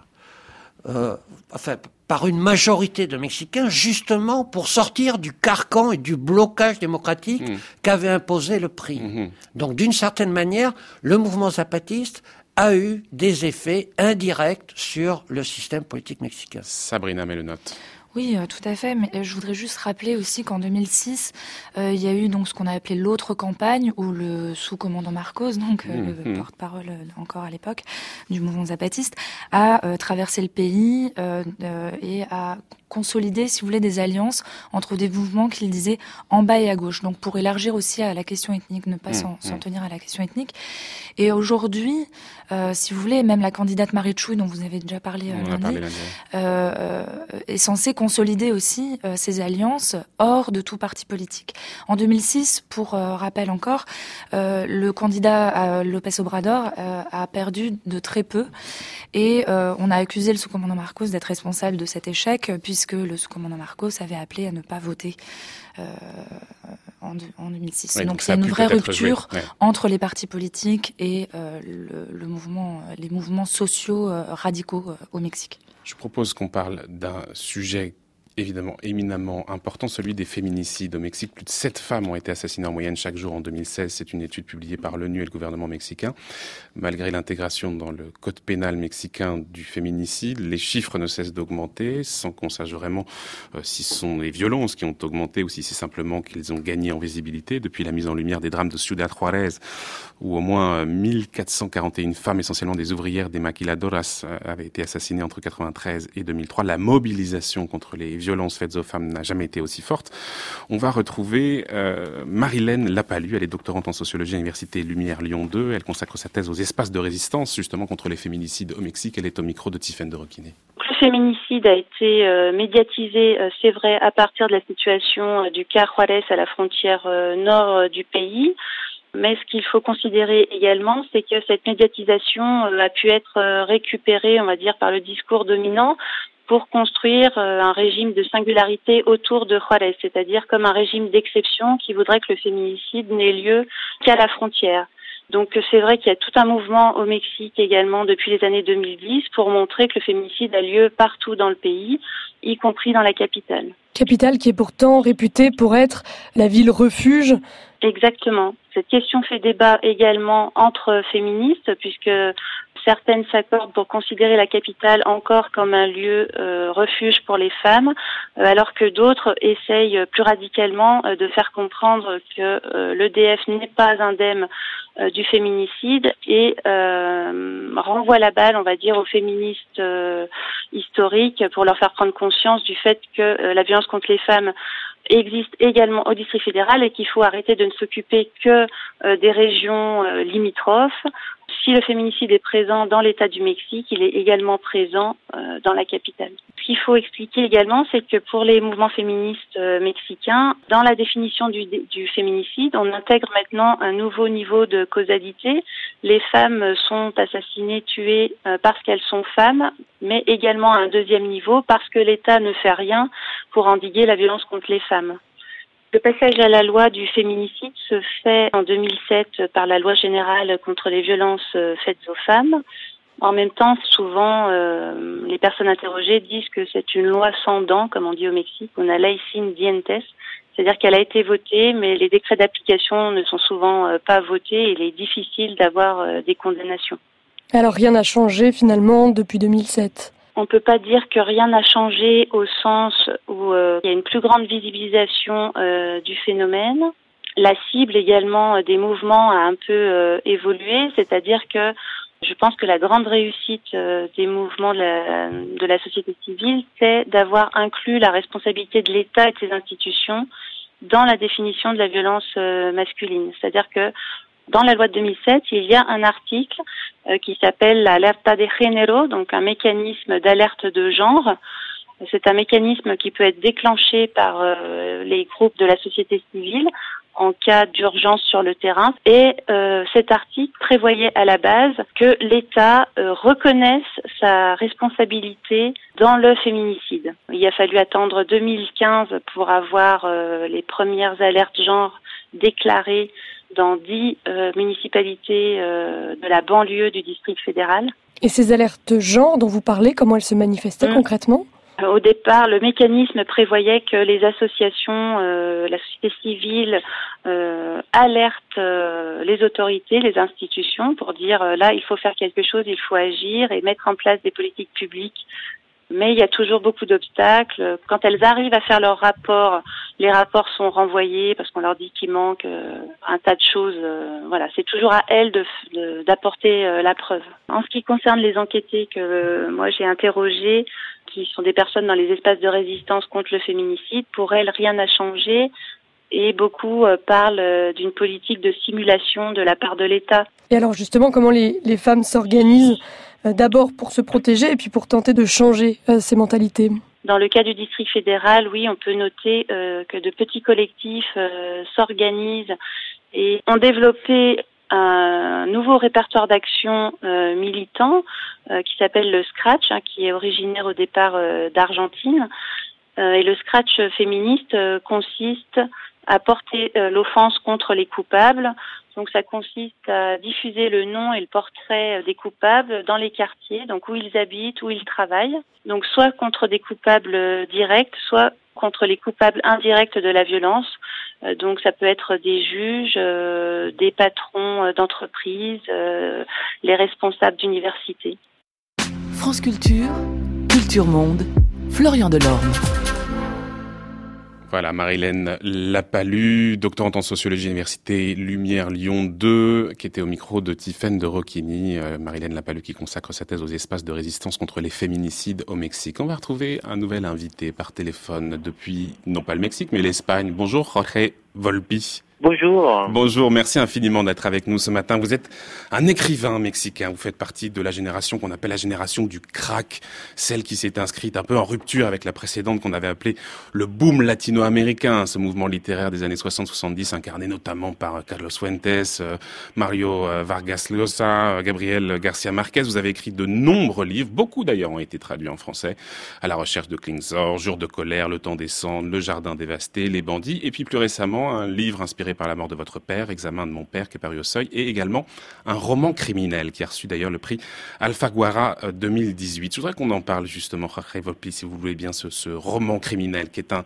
euh, enfin par une majorité de Mexicains, justement pour sortir du carcan et du blocage démocratique mmh. qu'avait imposé le PRI. Mmh. Donc d'une certaine manière, le mouvement zapatiste a eu des effets indirects sur le système politique mexicain. Sabrina Melenotte. Oui, euh, tout à fait. Mais euh, je voudrais juste rappeler aussi qu'en 2006, euh, il y a eu donc ce qu'on a appelé l'autre campagne où le sous-commandant Marcos, donc mmh, le mmh. porte-parole encore à l'époque du mouvement zapatiste, a traversé le pays et a consolidé, si vous voulez, des alliances entre des mouvements qu'il disait en bas et à gauche. Donc pour élargir aussi à la question ethnique, ne pas mmh, s'en tenir à la question ethnique. Et aujourd'hui, si vous voulez, même la candidate Marie Chouy, dont vous avez déjà parlé, lundi, est censée consolider aussi euh, ces alliances hors de tout parti politique. En 2006, pour euh, rappel encore, euh, le candidat Lopez Obrador a perdu de très peu et on a accusé le sous-commandant Marcos d'être responsable de cet échec puisque le sous-commandant Marcos avait appelé à ne pas voter en, 2006. Donc il y a une vraie rupture entre les partis politiques et le, mouvement, les mouvements sociaux radicaux au Mexique. Je propose qu'on parle d'un sujet évidemment éminemment important, celui des féminicides. Au Mexique, plus de 7 femmes ont été assassinées en moyenne chaque jour en 2016. C'est une étude publiée par l'ONU et le gouvernement mexicain. Malgré l'intégration dans le code pénal mexicain du féminicide, les chiffres ne cessent d'augmenter sans qu'on sache vraiment euh, si ce sont les violences qui ont augmenté ou si c'est simplement qu'ils ont gagné en visibilité depuis la mise en lumière des drames de Ciudad Juarez où au moins 1441 femmes, essentiellement des ouvrières des maquiladoras, euh, avaient été assassinées entre 93 et 2003. La mobilisation contre les violences faites aux femmes n'a jamais été aussi forte. On va retrouver euh, Marilène Lapalu, elle est doctorante en sociologie à l'Université Lumière Lyon 2. Elle consacre sa thèse aux espaces de résistance, justement contre les féminicides au Mexique. Elle est au micro de Tiffaine de Roquinet. Le féminicide a été euh, médiatisé, euh, c'est vrai, à partir de la situation du cas Juarez à la frontière nord du pays. Mais ce qu'il faut considérer également, c'est que cette médiatisation euh, a pu être euh, récupérée, on va dire, par le discours dominant pour construire euh, un régime de singularité autour de Juarez, c'est-à-dire comme un régime d'exception qui voudrait que le féminicide n'ait lieu qu'à la frontière. Donc c'est vrai qu'il y a tout un mouvement au Mexique également depuis les années 2010 pour montrer que le féminicide a lieu partout dans le pays, y compris dans la capitale. Capitale qui est pourtant réputée pour être la ville refuge. Exactement. Cette question fait débat également entre féministes puisque certaines s'accordent pour considérer la capitale encore comme un lieu euh, refuge pour les femmes, euh, alors que d'autres essayent plus radicalement euh, de faire comprendre que l'EDF n'est pas indemne du féminicide et renvoie la balle, on va dire, aux féministes historiques pour leur faire prendre conscience du fait que la violence contre les femmes existe également au district fédéral et qu'il faut arrêter de ne s'occuper que des régions limitrophes si le féminicide est présent dans l'État du Mexique, il est également présent euh, dans la capitale. Ce qu'il faut expliquer également, c'est que pour les mouvements féministes euh, mexicains, dans la définition du, féminicide, on intègre maintenant un nouveau niveau de causalité. Les femmes sont assassinées, tuées euh, parce qu'elles sont femmes, mais également un deuxième niveau parce que l'État ne fait rien pour endiguer la violence contre les femmes. Le passage à la loi du féminicide se fait en 2007 par la loi générale contre les violences euh, faites aux femmes. En même temps, souvent, euh, les personnes interrogées disent que c'est une loi sans dents, comme on dit au Mexique. On a sin dientes, c'est-à-dire qu'elle a été votée, mais les décrets d'application ne sont souvent euh, pas votés et il est difficile d'avoir des condamnations. Alors rien n'a changé finalement depuis 2007 on ne peut pas dire que rien n'a changé au sens où euh, il y a une plus grande visibilisation euh, du phénomène. La cible également euh, des mouvements a un peu évolué, c'est-à-dire que je pense que la grande réussite des mouvements de la, de la société civile, c'est d'avoir inclus la responsabilité de l'État et de ses institutions dans la définition de la violence masculine. C'est-à-dire que dans la loi de 2007, il y a un article euh, qui s'appelle l'alerta de género, donc un mécanisme d'alerte de genre. C'est un mécanisme qui peut être déclenché par euh, les groupes de la société civile en cas d'urgence sur le terrain. Et euh, cet article prévoyait à la base que l'État reconnaisse sa responsabilité dans le féminicide. Il a fallu attendre 2015 pour avoir les premières alertes genre déclarées dans dix euh, municipalités euh, de la banlieue du district fédéral. Et ces alertes genre dont vous parlez, comment elles se manifestaient mmh. concrètement au départ, le mécanisme prévoyait que les associations, euh, la société civile euh, alertent les autorités, les institutions pour dire là il faut faire quelque chose, il faut agir et mettre en place des politiques publiques mais il y a toujours beaucoup d'obstacles. Quand elles arrivent à faire leurs rapports, les rapports sont renvoyés parce qu'on leur dit qu'il manque euh, un tas de choses. Euh, voilà, c'est toujours à elles d'apporter euh, la preuve. En ce qui concerne les enquêtés que moi j'ai interrogés, qui sont des personnes dans les espaces de résistance contre le féminicide, pour elles rien n'a changé et beaucoup parlent d'une politique de simulation de la part de l'État. Et alors justement, comment les, les femmes s'organisent euh, d'abord pour se protéger et puis pour tenter de changer euh, ces mentalités? Dans le cas du district fédéral, oui, on peut noter euh, que de petits collectifs s'organisent et ont développé un nouveau répertoire d'action militant qui s'appelle le Scratch, hein, qui est originaire au départ d'Argentine. et le Scratch féministe consiste à porter l'offense contre les coupables Donc ça consiste à diffuser le nom et le portrait des coupables dans les quartiers, donc où ils habitent, où ils travaillent. Donc soit contre des coupables directs, soit contre les coupables indirects de la violence. Euh, donc ça peut être des juges, euh, des patrons euh, d'entreprise, les responsables d'université. France Culture, Culture Monde, Florian Delorme. Voilà, Marilène Lapalu, doctorante en sociologie à l'université Lumière Lyon 2, qui était au micro de Tiffaine de Rocchini. Euh, Marilène Lapalu qui consacre sa thèse aux espaces de résistance contre les féminicides au Mexique. On va retrouver un nouvel invité par téléphone depuis, non pas le Mexique, mais l'Espagne. Bonjour, Jorge Volpi. Bonjour. Bonjour, merci infiniment d'être avec nous ce matin. Vous êtes un écrivain mexicain, vous faites partie de la génération qu'on appelle la génération du crack, celle qui s'est inscrite un peu en rupture avec la précédente qu'on avait appelée le boom latino-américain, ce mouvement littéraire des années 60-70 incarné notamment par Carlos Fuentes, euh, Mario euh, Vargas Llosa, euh, Gabriel Garcia Marquez. Vous avez écrit de nombreux livres, beaucoup d'ailleurs ont été traduits en français, à la recherche de Klingsor, Jour de colère, Le temps des cendres, Le jardin dévasté, Les bandits, et puis plus récemment un livre inspiré par la mort de votre père, Examen de mon père qui est paru au seuil, et également un roman criminel qui a reçu d'ailleurs le prix Alfaguara 2018. Euh, Je voudrais qu'on en parle justement, Jorge Volpi, si vous voulez bien, ce, roman criminel qui est un,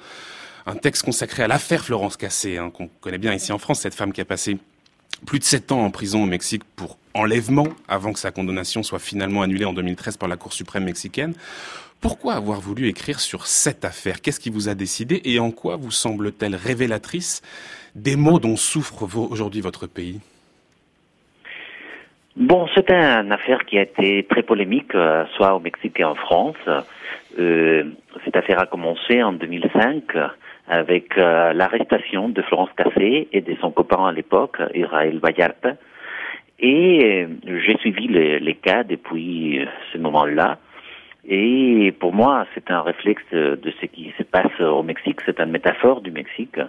texte consacré à l'affaire Florence Cassé, hein, qu'on connaît bien ici en France, cette femme qui a passé plus de sept ans en prison au Mexique pour enlèvement, avant que sa condamnation soit finalement annulée en 2013 par la Cour suprême mexicaine. Pourquoi avoir voulu écrire sur cette affaire? Qu'est-ce qui vous a décidé et en quoi vous semble-t-elle révélatrice? Des maux dont souffre aujourd'hui votre pays Bon, c'est une affaire qui a été très polémique, euh, soit au Mexique et en France. Euh, cette affaire a commencé en 2005 avec euh, l'arrestation de Florence Cassé et de son copain à l'époque, Israël Vallarta. Et j'ai suivi les, cas depuis ce moment-là. Et pour moi, c'est un réflexe de ce qui se passe au Mexique, c'est une métaphore du Mexique.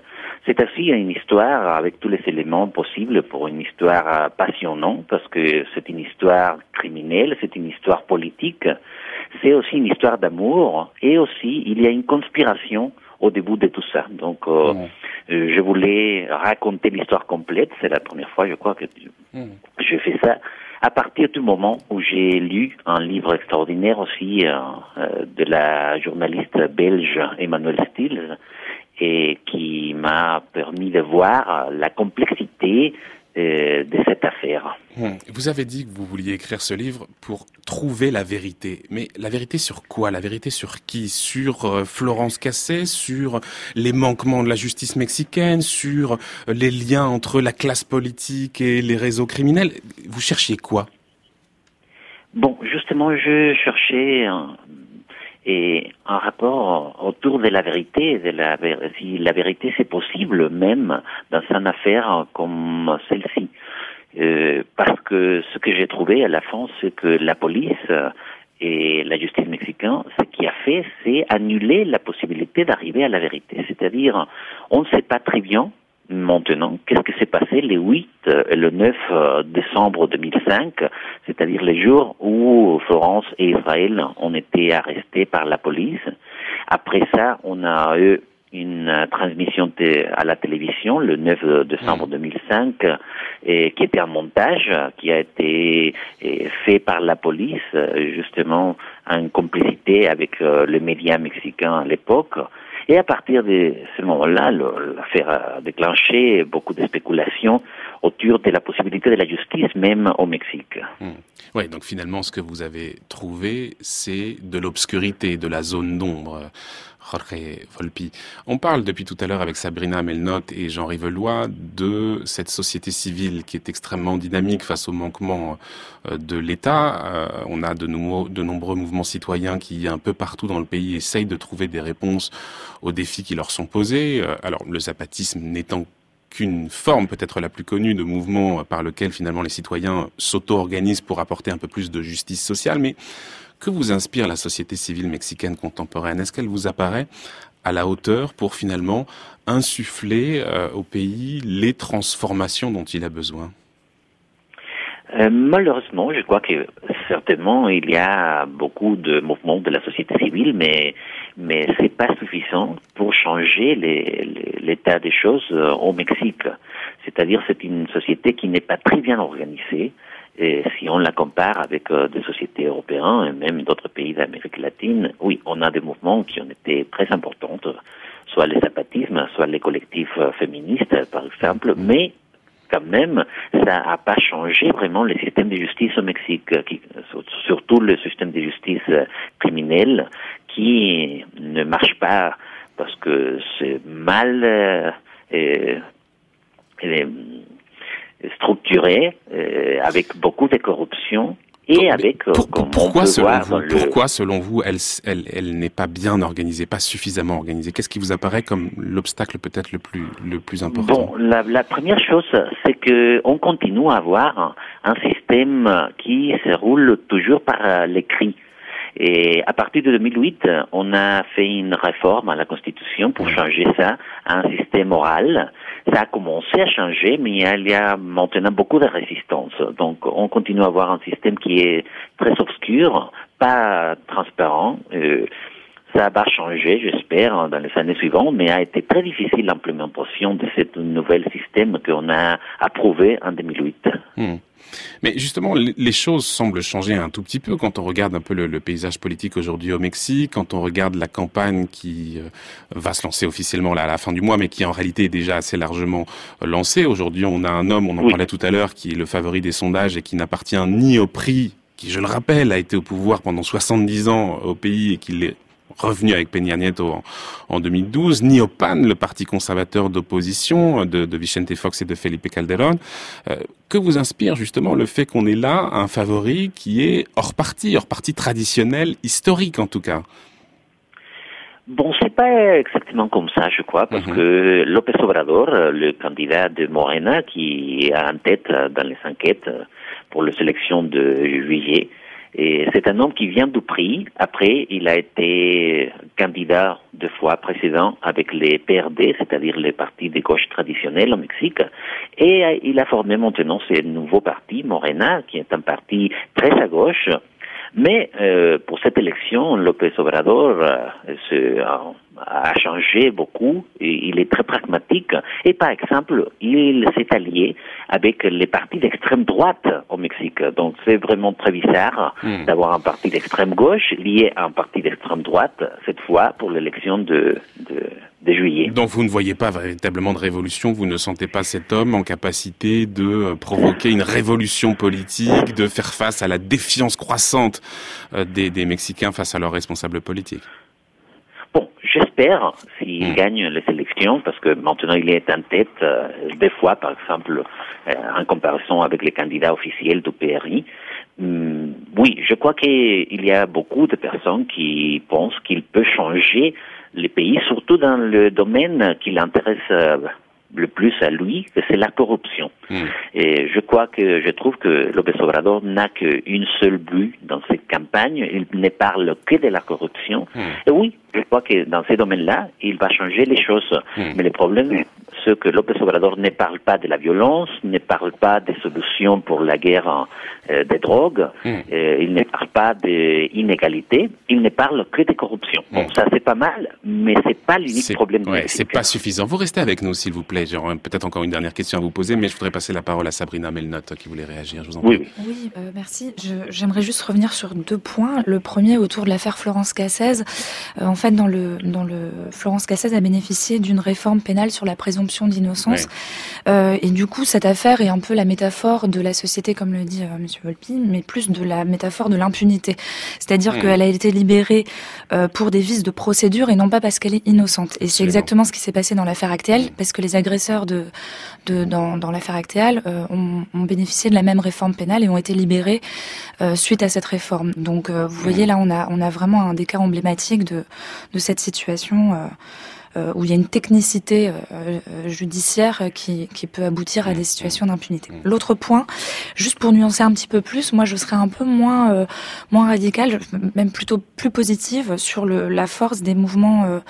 C'est aussi une histoire avec tous les éléments possibles pour une histoire passionnante, parce que c'est une histoire criminelle, c'est une histoire politique, c'est aussi une histoire d'amour, et aussi il y a une conspiration au début de tout ça. Donc, euh, euh, je voulais raconter l'histoire complète. C'est la première fois, je crois, que je fais ça à partir du moment où j'ai lu un livre extraordinaire aussi euh, euh, de la journaliste belge Emmanuel Stills et qui m'a permis de voir la complexité de cette affaire. Hmm. Vous avez dit que vous vouliez écrire ce livre pour trouver la vérité. Mais la vérité sur quoi? La vérité sur qui? Sur euh, Florence Cassé? Sur les manquements de la justice mexicaine? Sur euh, les liens entre la classe politique et les réseaux criminels? Vous cherchiez quoi? Bon, justement, je cherchais et un rapport autour de la vérité, si la vérité c'est possible même dans une affaire comme celle-ci. Euh, parce que ce que j'ai trouvé à la fin, c'est que la police et la justice mexicaine, ce qui a fait, c'est annuler la possibilité d'arriver à la vérité. C'est-à-dire, on ne sait pas très bien Maintenant, qu'est-ce qui s'est passé le 8 et le 9 euh, décembre 2005, c'est-à-dire les jours où Florence et Israël ont été arrestés par la police? Après ça, on a eu une transmission à la télévision le 9 décembre 2005 mmh. et qui était un montage qui a été fait par la police justement en complicité avec euh, le média mexicain à l'époque et à partir de ce moment-là, l'affaire a déclenché beaucoup de spéculations autour de la possibilité de la justice, même au Mexique. Hmm. Oui, donc finalement, ce que vous avez trouvé, c'est de l'obscurité, de la zone d'ombre. Jorge Volpi. On parle depuis tout à l'heure avec Sabrina Melnotte et Jean Rivelois de cette société civile qui est extrêmement dynamique face aux manquements euh, de l'État. Euh, on a de, de nombreux mouvements citoyens qui, un peu partout dans le pays, essayent de trouver des réponses aux défis qui leur sont posés. Euh, alors, le zapatisme n'étant qu'une forme peut-être la plus connue de mouvement par lequel finalement les citoyens s'auto-organisent pour apporter un peu plus de justice sociale, mais que vous inspire la société civile mexicaine contemporaine? Est-ce qu'elle vous apparaît à la hauteur pour finalement insuffler euh, au pays les transformations dont il a besoin? Euh, malheureusement, je crois que certainement il y a beaucoup de mouvements de la société civile, mais mais c'est pas suffisant pour changer l'état des choses euh, au Mexique. c'est-à-dire c'est une société qui n'est pas très bien organisée. Et si on la compare avec euh, des sociétés européennes et même d'autres pays d'Amérique latine, oui, on a des mouvements qui ont été très importants, soit les zapatismes, soit les collectifs euh, féministes, par exemple, mais quand même, ça n'a pas changé vraiment le système de justice au Mexique, qui, surtout le système de justice criminelle, qui ne marche pas parce que c'est mal euh, structuré, euh, avec beaucoup de corruption. Et avec, euh, pourquoi, selon vous, pourquoi, selon vous, elle, elle, elle n'est pas bien organisée, pas suffisamment organisée? Qu'est-ce qui vous apparaît comme l'obstacle peut-être le plus, le plus important? Bon, la, la première chose, c'est que on continue à avoir un système qui se roule toujours par l'écrit. Et à partir de 2008, on a fait une réforme à la Constitution pour changer ça à un système oral. Ça a commencé à changer, mais il y a maintenant beaucoup de résistance. Donc, on continue à avoir un système qui est très obscur, pas transparent. Euh, ça va changer, j'espère, dans les années suivantes, mais a été très difficile l'implémentation de ce nouvel système qu'on a approuvé en 2008. Hmm. Mais justement, les choses semblent changer un tout petit peu quand on regarde un peu le, paysage politique aujourd'hui au Mexique, quand on regarde la campagne qui euh, va se lancer officiellement là, à la fin du mois, mais qui en réalité est déjà assez largement euh, lancée. Aujourd'hui, on a un homme, on en parlait tout à l'heure, qui est le favori des sondages et qui n'appartient ni au prix qui, je le rappelle, a été au pouvoir pendant 70 ans au pays et qui l'est revenu avec Peña Nieto en, 2012, ni au PAN, le parti conservateur d'opposition de, Vicente Fox et de Felipe Calderón. Euh, que vous inspire justement le fait qu'on ait là un favori qui est hors parti, hors parti traditionnel, historique en tout cas? Bon, c'est pas exactement comme ça, je crois, parce mhm. que López Obrador, le candidat de Morena, qui est en tête dans les enquêtes pour la sélection de juillet, et c'est un homme qui vient du prix. Après, il a été candidat deux fois précédent avec les PRD, c'est-à-dire les partis de gauche traditionnels au Mexique. Et il a formé maintenant ce nouveau parti, Morena, qui est un parti très à gauche, mais euh, pour cette élection, López Obrador euh, se, a changé beaucoup. Et il est très pragmatique. Et par exemple, il s'est allié avec les partis d'extrême droite au Mexique. Donc c'est vraiment très bizarre hmm. d'avoir un parti d'extrême gauche lié à un parti d'extrême droite, cette fois pour l'élection de, de juillet. Donc vous ne voyez pas véritablement de révolution, vous ne sentez pas cet homme en capacité de euh, provoquer une révolution politique, de faire face à la défiance croissante euh, des, des Mexicains face à leurs responsables politiques? Bon, j'espère s'il hmm. gagne les élections, parce que maintenant il est en tête euh, des fois, par exemple, en comparaison avec les candidats officiels du PRI. Hmm, oui, je crois qu'il y a beaucoup de personnes qui pensent qu'il peut changer les pays, surtout dans le domaine qui l'intéresse euh, le plus à lui, c'est la corruption. Hmm. Et je crois que je trouve que López Obrador n'a qu'une seule but dans cette campagne. Il ne parle que de la corruption. Hmm. Et oui, je crois que dans ces domaines-là, il va changer les choses. Hmm. Mais le problème, c'est que López Obrador ne parle pas de la violence, ne parle pas des solutions pour la guerre des drogues, euh, il ne parle pas d'inégalité, il ne parle que de corruption. Bon, ça c'est pas mal, mais c'est pas l'unique problème. Ouais, c'est pas suffisant. Vous restez avec nous, s'il vous plaît. J'aurais peut-être encore une dernière question à vous poser, mais je voudrais passer la parole à Sabrina Melnotte qui voulait réagir. Je vous en prie. Oui, oui euh, merci. J'aimerais juste revenir sur deux points. Le premier autour de l'affaire Florence Cassez. en fait, dans le, dans le Florence Cassez a bénéficié d'une réforme pénale sur la présomption d'innocence. Euh, et du coup, cette affaire est un peu la métaphore de la société, comme le dit euh, Monsieur Volpi, mais plus de la métaphore de l'impunité. C'est-à-dire qu'elle a été libérée euh, pour des vices de procédure et non pas parce qu'elle est innocente. Et c'est exactement ce qui s'est passé dans l'affaire Actéal, parce que les agresseurs de, de dans, dans l'affaire Actéal ont, ont, bénéficié de la même réforme pénale et ont été libérés suite à cette réforme. Donc, vous voyez là, on a on a vraiment un des cas emblématiques de de cette situation. Euh, où il y a une technicité euh, euh, judiciaire qui, qui, peut aboutir à des situations d'impunité. Mmh. L'autre point, juste pour nuancer un petit peu plus, moi je serais un peu moins moins radicale, même plutôt plus positive sur le, la force des mouvements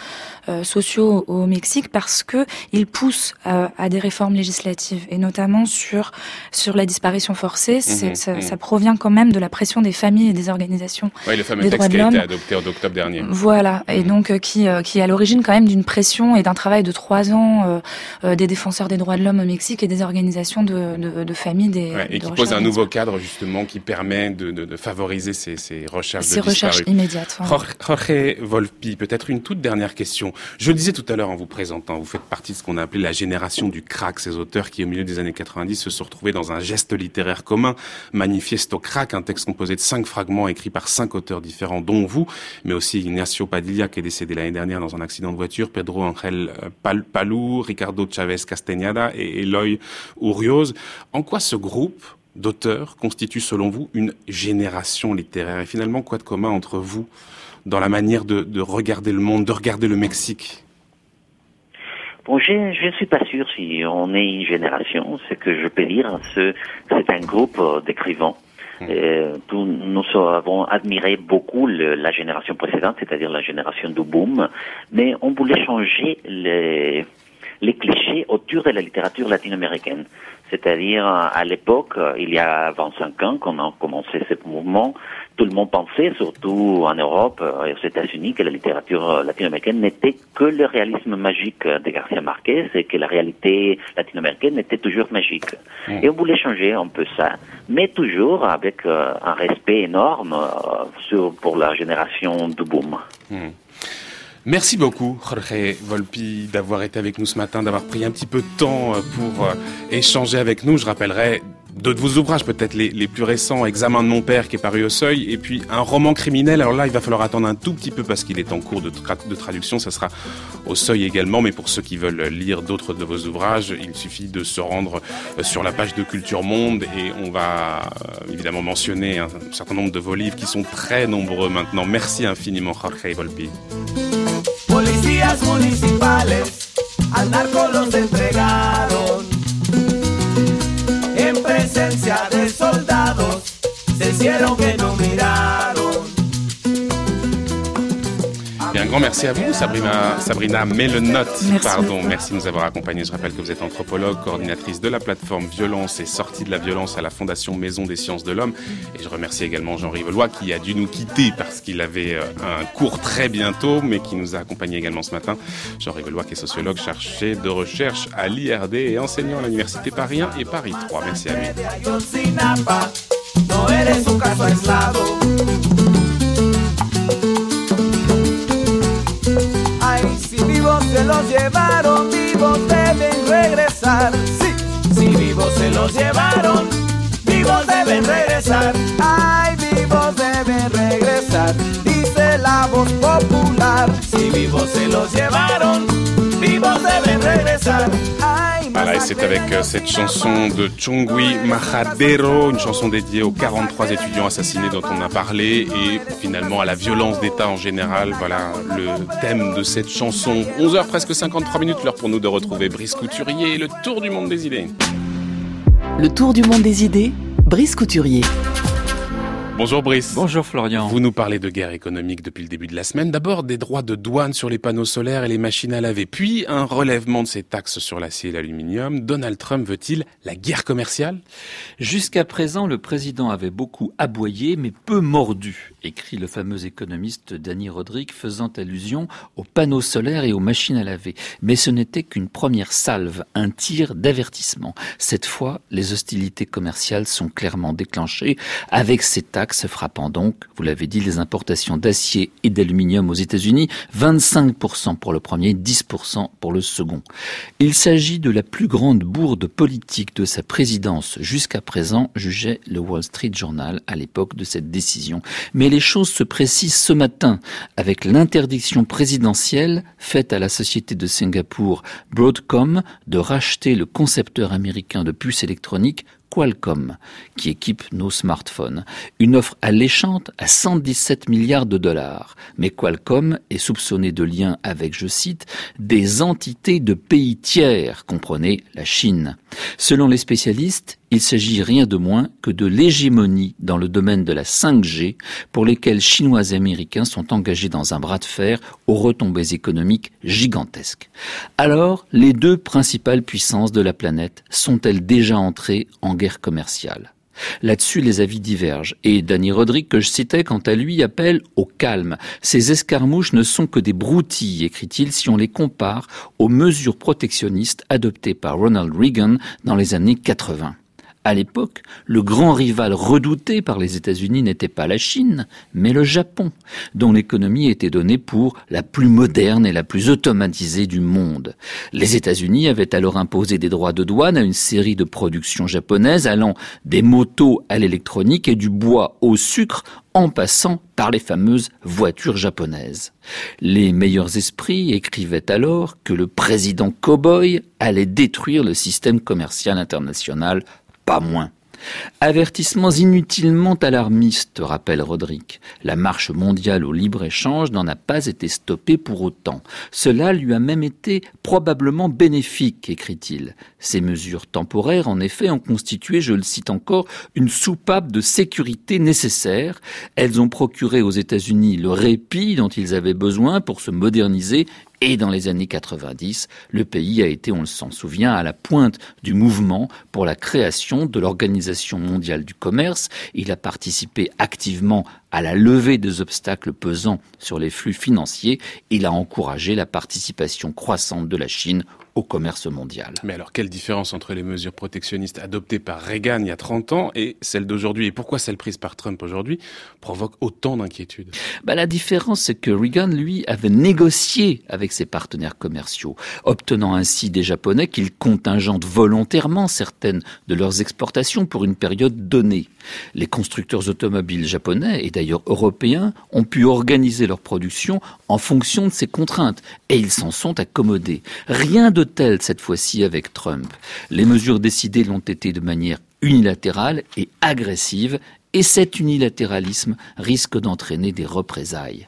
sociaux au Mexique parce que ils poussent à des réformes législatives et notamment sur sur la disparition forcée. Mmh. ça, mmh. ça, provient quand même de la pression des familles et des organisations oui, le fameux texte qui a été adopté en octobre dernier. Voilà, et donc qui qui est à l'origine quand même d'une pression et d'un travail de trois ans des défenseurs des droits de l'homme au Mexique et des organisations de, de, de familles des et qui pose un nouveau cadre justement qui permet de, de, de favoriser ces, ces recherches ces recherches immédiates. Jorge Volpi, peut-être une toute dernière question. Je le disais tout à l'heure en vous présentant, vous faites partie de ce qu'on a appelé la génération du crack, ces auteurs qui au milieu des années 90 se sont retrouvés dans un geste littéraire commun, Manifesto Crack, un texte composé de cinq fragments écrits par cinq auteurs différents, dont vous, mais aussi Ignacio Padilla qui est décédé l'année dernière dans un accident de voiture, Pedro Angel euh, Palou, Ricardo Chavez Castañeda et Eloy Urioz. En quoi ce groupe d'auteurs constitue selon vous une génération littéraire? Et finalement, quoi de commun entre vous dans la manière de, de regarder le monde, de regarder le Mexique? Bon, je ne suis pas sûr si on est une génération. Ce que je peux dire, c'est un groupe euh, d'écrivains. Hmm. Euh, nous avons admiré beaucoup la génération précédente, c'est-à-dire la génération du boom, mais on voulait changer les clichés autour de la littérature latino-américaine. C'est-à-dire, à l'époque, il y a 25 ans, qu'on a commencé ce mouvement, tout le monde pensait, surtout en Europe et aux États-Unis, que la littérature latino-américaine n'était que le réalisme magique de Garcia Marquez et que la réalité latino-américaine était toujours magique. Et on voulait changer un peu ça, mais toujours avec euh, un respect énorme euh, sur, pour la génération du boom. Merci beaucoup, Jorge Volpi, d'avoir été avec nous ce matin, d'avoir pris un petit peu de temps euh, pour euh, échanger avec nous. Je rappellerai deux de vos ouvrages, peut-être les, plus récents, Examen de mon père qui est paru au seuil, et puis un roman criminel. Alors là, il va falloir attendre un tout petit peu parce qu'il est en cours de, traduction. Ça sera au seuil également, mais pour ceux qui veulent lire d'autres de vos ouvrages, il suffit de se rendre euh, sur la page de Culture Monde et on va évidemment mentionner un certain nombre de vos livres qui sont très nombreux maintenant. Merci infiniment, Jorge Volpi. municipales. De soldados. Se hicieron que grand merci à vous, Sabrina, Sabrina Merci pardon. Merci de nous avoir accompagnés. Je rappelle que vous êtes anthropologue, coordinatrice de la plateforme Violence et sortie de la violence à la Fondation Maison des Sciences de l'Homme. Et je remercie également Jean Rivelois qui a dû nous quitter parce qu'il avait euh, un cours très bientôt, mais qui nous a accompagnés également ce matin. Jean Rivelois qui est sociologue chargé de recherche à l'IRD et enseignant à l'Université Paris 1 et Paris 3. Merci à lui. Se los llevaron, vivos deben regresar. Sí, si vivos se los llevaron, vivos deben regresar. Ay, vivos deben regresar, dice la voz popular. Si vivos se los llevaron, vivos deben regresar. Voilà, et c'est avec euh, cette chanson de Chungui Mahadero, une chanson dédiée aux 43 étudiants assassinés dont on a parlé et finalement à la violence d'État en général. Voilà le thème de cette chanson. 11h presque 53 minutes, l'heure pour nous de retrouver Brice Couturier et le tour du monde des idées. Le tour du monde des idées, Brice Couturier. Bonjour Brice. Bonjour Florian. Vous nous parlez de guerre économique depuis le début de la semaine. D'abord des droits de douane sur les panneaux solaires et les machines à laver, puis un relèvement de ces taxes sur l'acier et l'aluminium. Donald Trump veut-il la guerre commerciale? Jusqu'à présent, le président avait beaucoup aboyé mais peu mordu, écrit le fameux économiste Danny Roderick faisant allusion aux panneaux solaires et aux machines à laver. Mais ce n'était qu'une première salve, un tir d'avertissement. Cette fois, les hostilités commerciales sont clairement déclenchées avec ces taxes taxe frappant donc, vous l'avez dit, les importations d'acier et d'aluminium aux États-Unis, 25% pour le premier, 10% pour le second. Il s'agit de la plus grande bourde politique de sa présidence jusqu'à présent, jugeait le Wall Street Journal à l'époque de cette décision. Mais les choses se précisent ce matin avec l'interdiction présidentielle faite à la société de Singapour Broadcom de racheter le concepteur américain de puces électroniques Qualcomm, qui équipe nos smartphones. Une offre alléchante à 117 milliards de dollars. Mais Qualcomm est soupçonné de liens avec, je cite, des entités de pays tiers, comprenez la Chine. Selon les spécialistes, il s'agit rien de moins que de l'hégémonie dans le domaine de la 5G pour lesquels Chinois et Américains sont engagés dans un bras de fer aux retombées économiques gigantesques. Alors, les deux principales puissances de la planète sont-elles déjà entrées en guerre commerciale? Là-dessus, les avis divergent. Et Danny Roderick, que je citais, quant à lui, appelle au calme. Ces escarmouches ne sont que des broutilles, écrit-il, si on les compare aux mesures protectionnistes adoptées par Ronald Reagan dans les années 80. À l'époque, le grand rival redouté par les États-Unis n'était pas la Chine, mais le Japon, dont l'économie était donnée pour la plus moderne et la plus automatisée du monde. Les États-Unis avaient alors imposé des droits de douane à une série de productions japonaises allant des motos à l'électronique et du bois au sucre en passant par les fameuses voitures japonaises. Les meilleurs esprits écrivaient alors que le président cowboy allait détruire le système commercial international pas moins. Avertissements inutilement alarmistes, rappelle Roderick. La marche mondiale au libre-échange n'en a pas été stoppée pour autant. Cela lui a même été probablement bénéfique, écrit-il. Ces mesures temporaires, en effet, ont constitué, je le cite encore, une soupape de sécurité nécessaire. Elles ont procuré aux États-Unis le répit dont ils avaient besoin pour se moderniser et dans les années 90, le pays a été, on s'en souvient, à la pointe du mouvement pour la création de l'Organisation mondiale du commerce. Il a participé activement à la levée des obstacles pesant sur les flux financiers. Il a encouragé la participation croissante de la Chine au commerce mondial. Mais alors, quelle différence entre les mesures protectionnistes adoptées par Reagan il y a 30 ans et celles d'aujourd'hui? Et pourquoi celles prises par Trump aujourd'hui provoquent autant d'inquiétudes? Bah, La différence, c'est que Reagan, lui, avait négocié avec ses partenaires commerciaux, obtenant ainsi des Japonais qu'ils contingentent volontairement certaines de leurs exportations pour une période donnée. Les constructeurs automobiles japonais et d'ailleurs européens ont pu organiser leur production en fonction de ces contraintes et ils s'en sont accommodés. Rien de tel cette fois-ci avec Trump. Les mesures décidées l'ont été de manière unilatérale et agressive et cet unilatéralisme risque d'entraîner des représailles.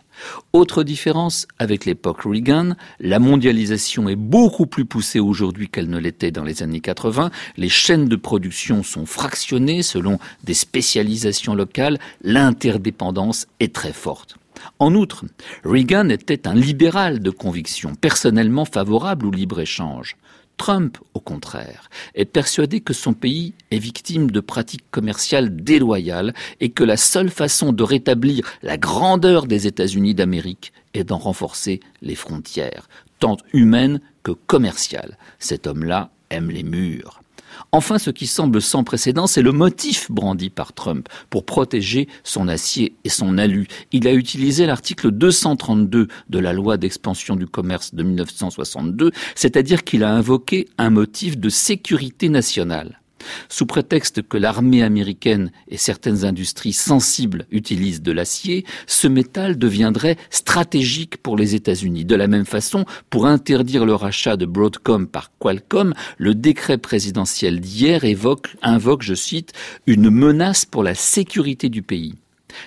Autre différence avec l'époque Reagan, la mondialisation est beaucoup plus poussée aujourd'hui qu'elle ne l'était dans les années 80. Les chaînes de production sont fractionnées selon des spécialisations locales. L'interdépendance est très forte. En outre, Reagan était un libéral de conviction, personnellement favorable au libre-échange. Trump, au contraire, est persuadé que son pays est victime de pratiques commerciales déloyales et que la seule façon de rétablir la grandeur des États-Unis d'Amérique est d'en renforcer les frontières, tant humaines que commerciales. Cet homme-là aime les murs. Enfin, ce qui semble sans précédent, c'est le motif brandi par Trump pour protéger son acier et son alu. Il a utilisé l'article 232 de la loi d'expansion du commerce de 1962, c'est-à-dire qu'il a invoqué un motif de sécurité nationale. Sous prétexte que l'armée américaine et certaines industries sensibles utilisent de l'acier, ce métal deviendrait stratégique pour les États-Unis. De la même façon, pour interdire le rachat de Broadcom par Qualcomm, le décret présidentiel d'hier évoque, invoque, je cite, une menace pour la sécurité du pays.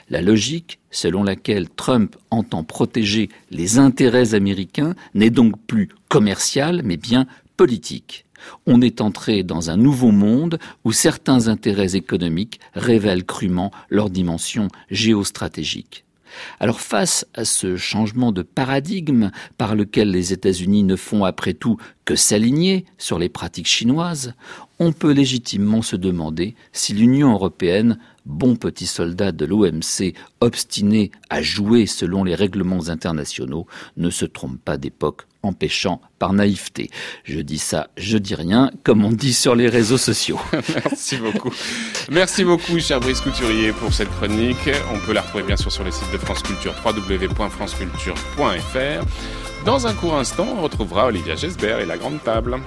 La logique selon laquelle Trump entend protéger les intérêts américains n'est donc plus commerciale, mais bien politique. On est entré dans un nouveau monde où certains intérêts économiques révèlent crûment leur dimension géostratégique. Alors face à ce changement de paradigme par lequel les États-Unis ne font après tout que s'aligner sur les pratiques chinoises, on peut légitimement se demander si l'Union européenne bon petit soldat de l'OMC, obstiné à jouer selon les règlements internationaux, ne se trompe pas d'époque en pêchant par naïveté. Je dis ça, je dis rien, comme on dit sur les réseaux sociaux. Merci beaucoup. Merci beaucoup, cher Brice Couturier, pour cette chronique. On peut la retrouver bien sûr sur le site de France Culture, www.franceculture.fr. Dans un court instant, on retrouvera Olivia Gesbert et la Grande Table.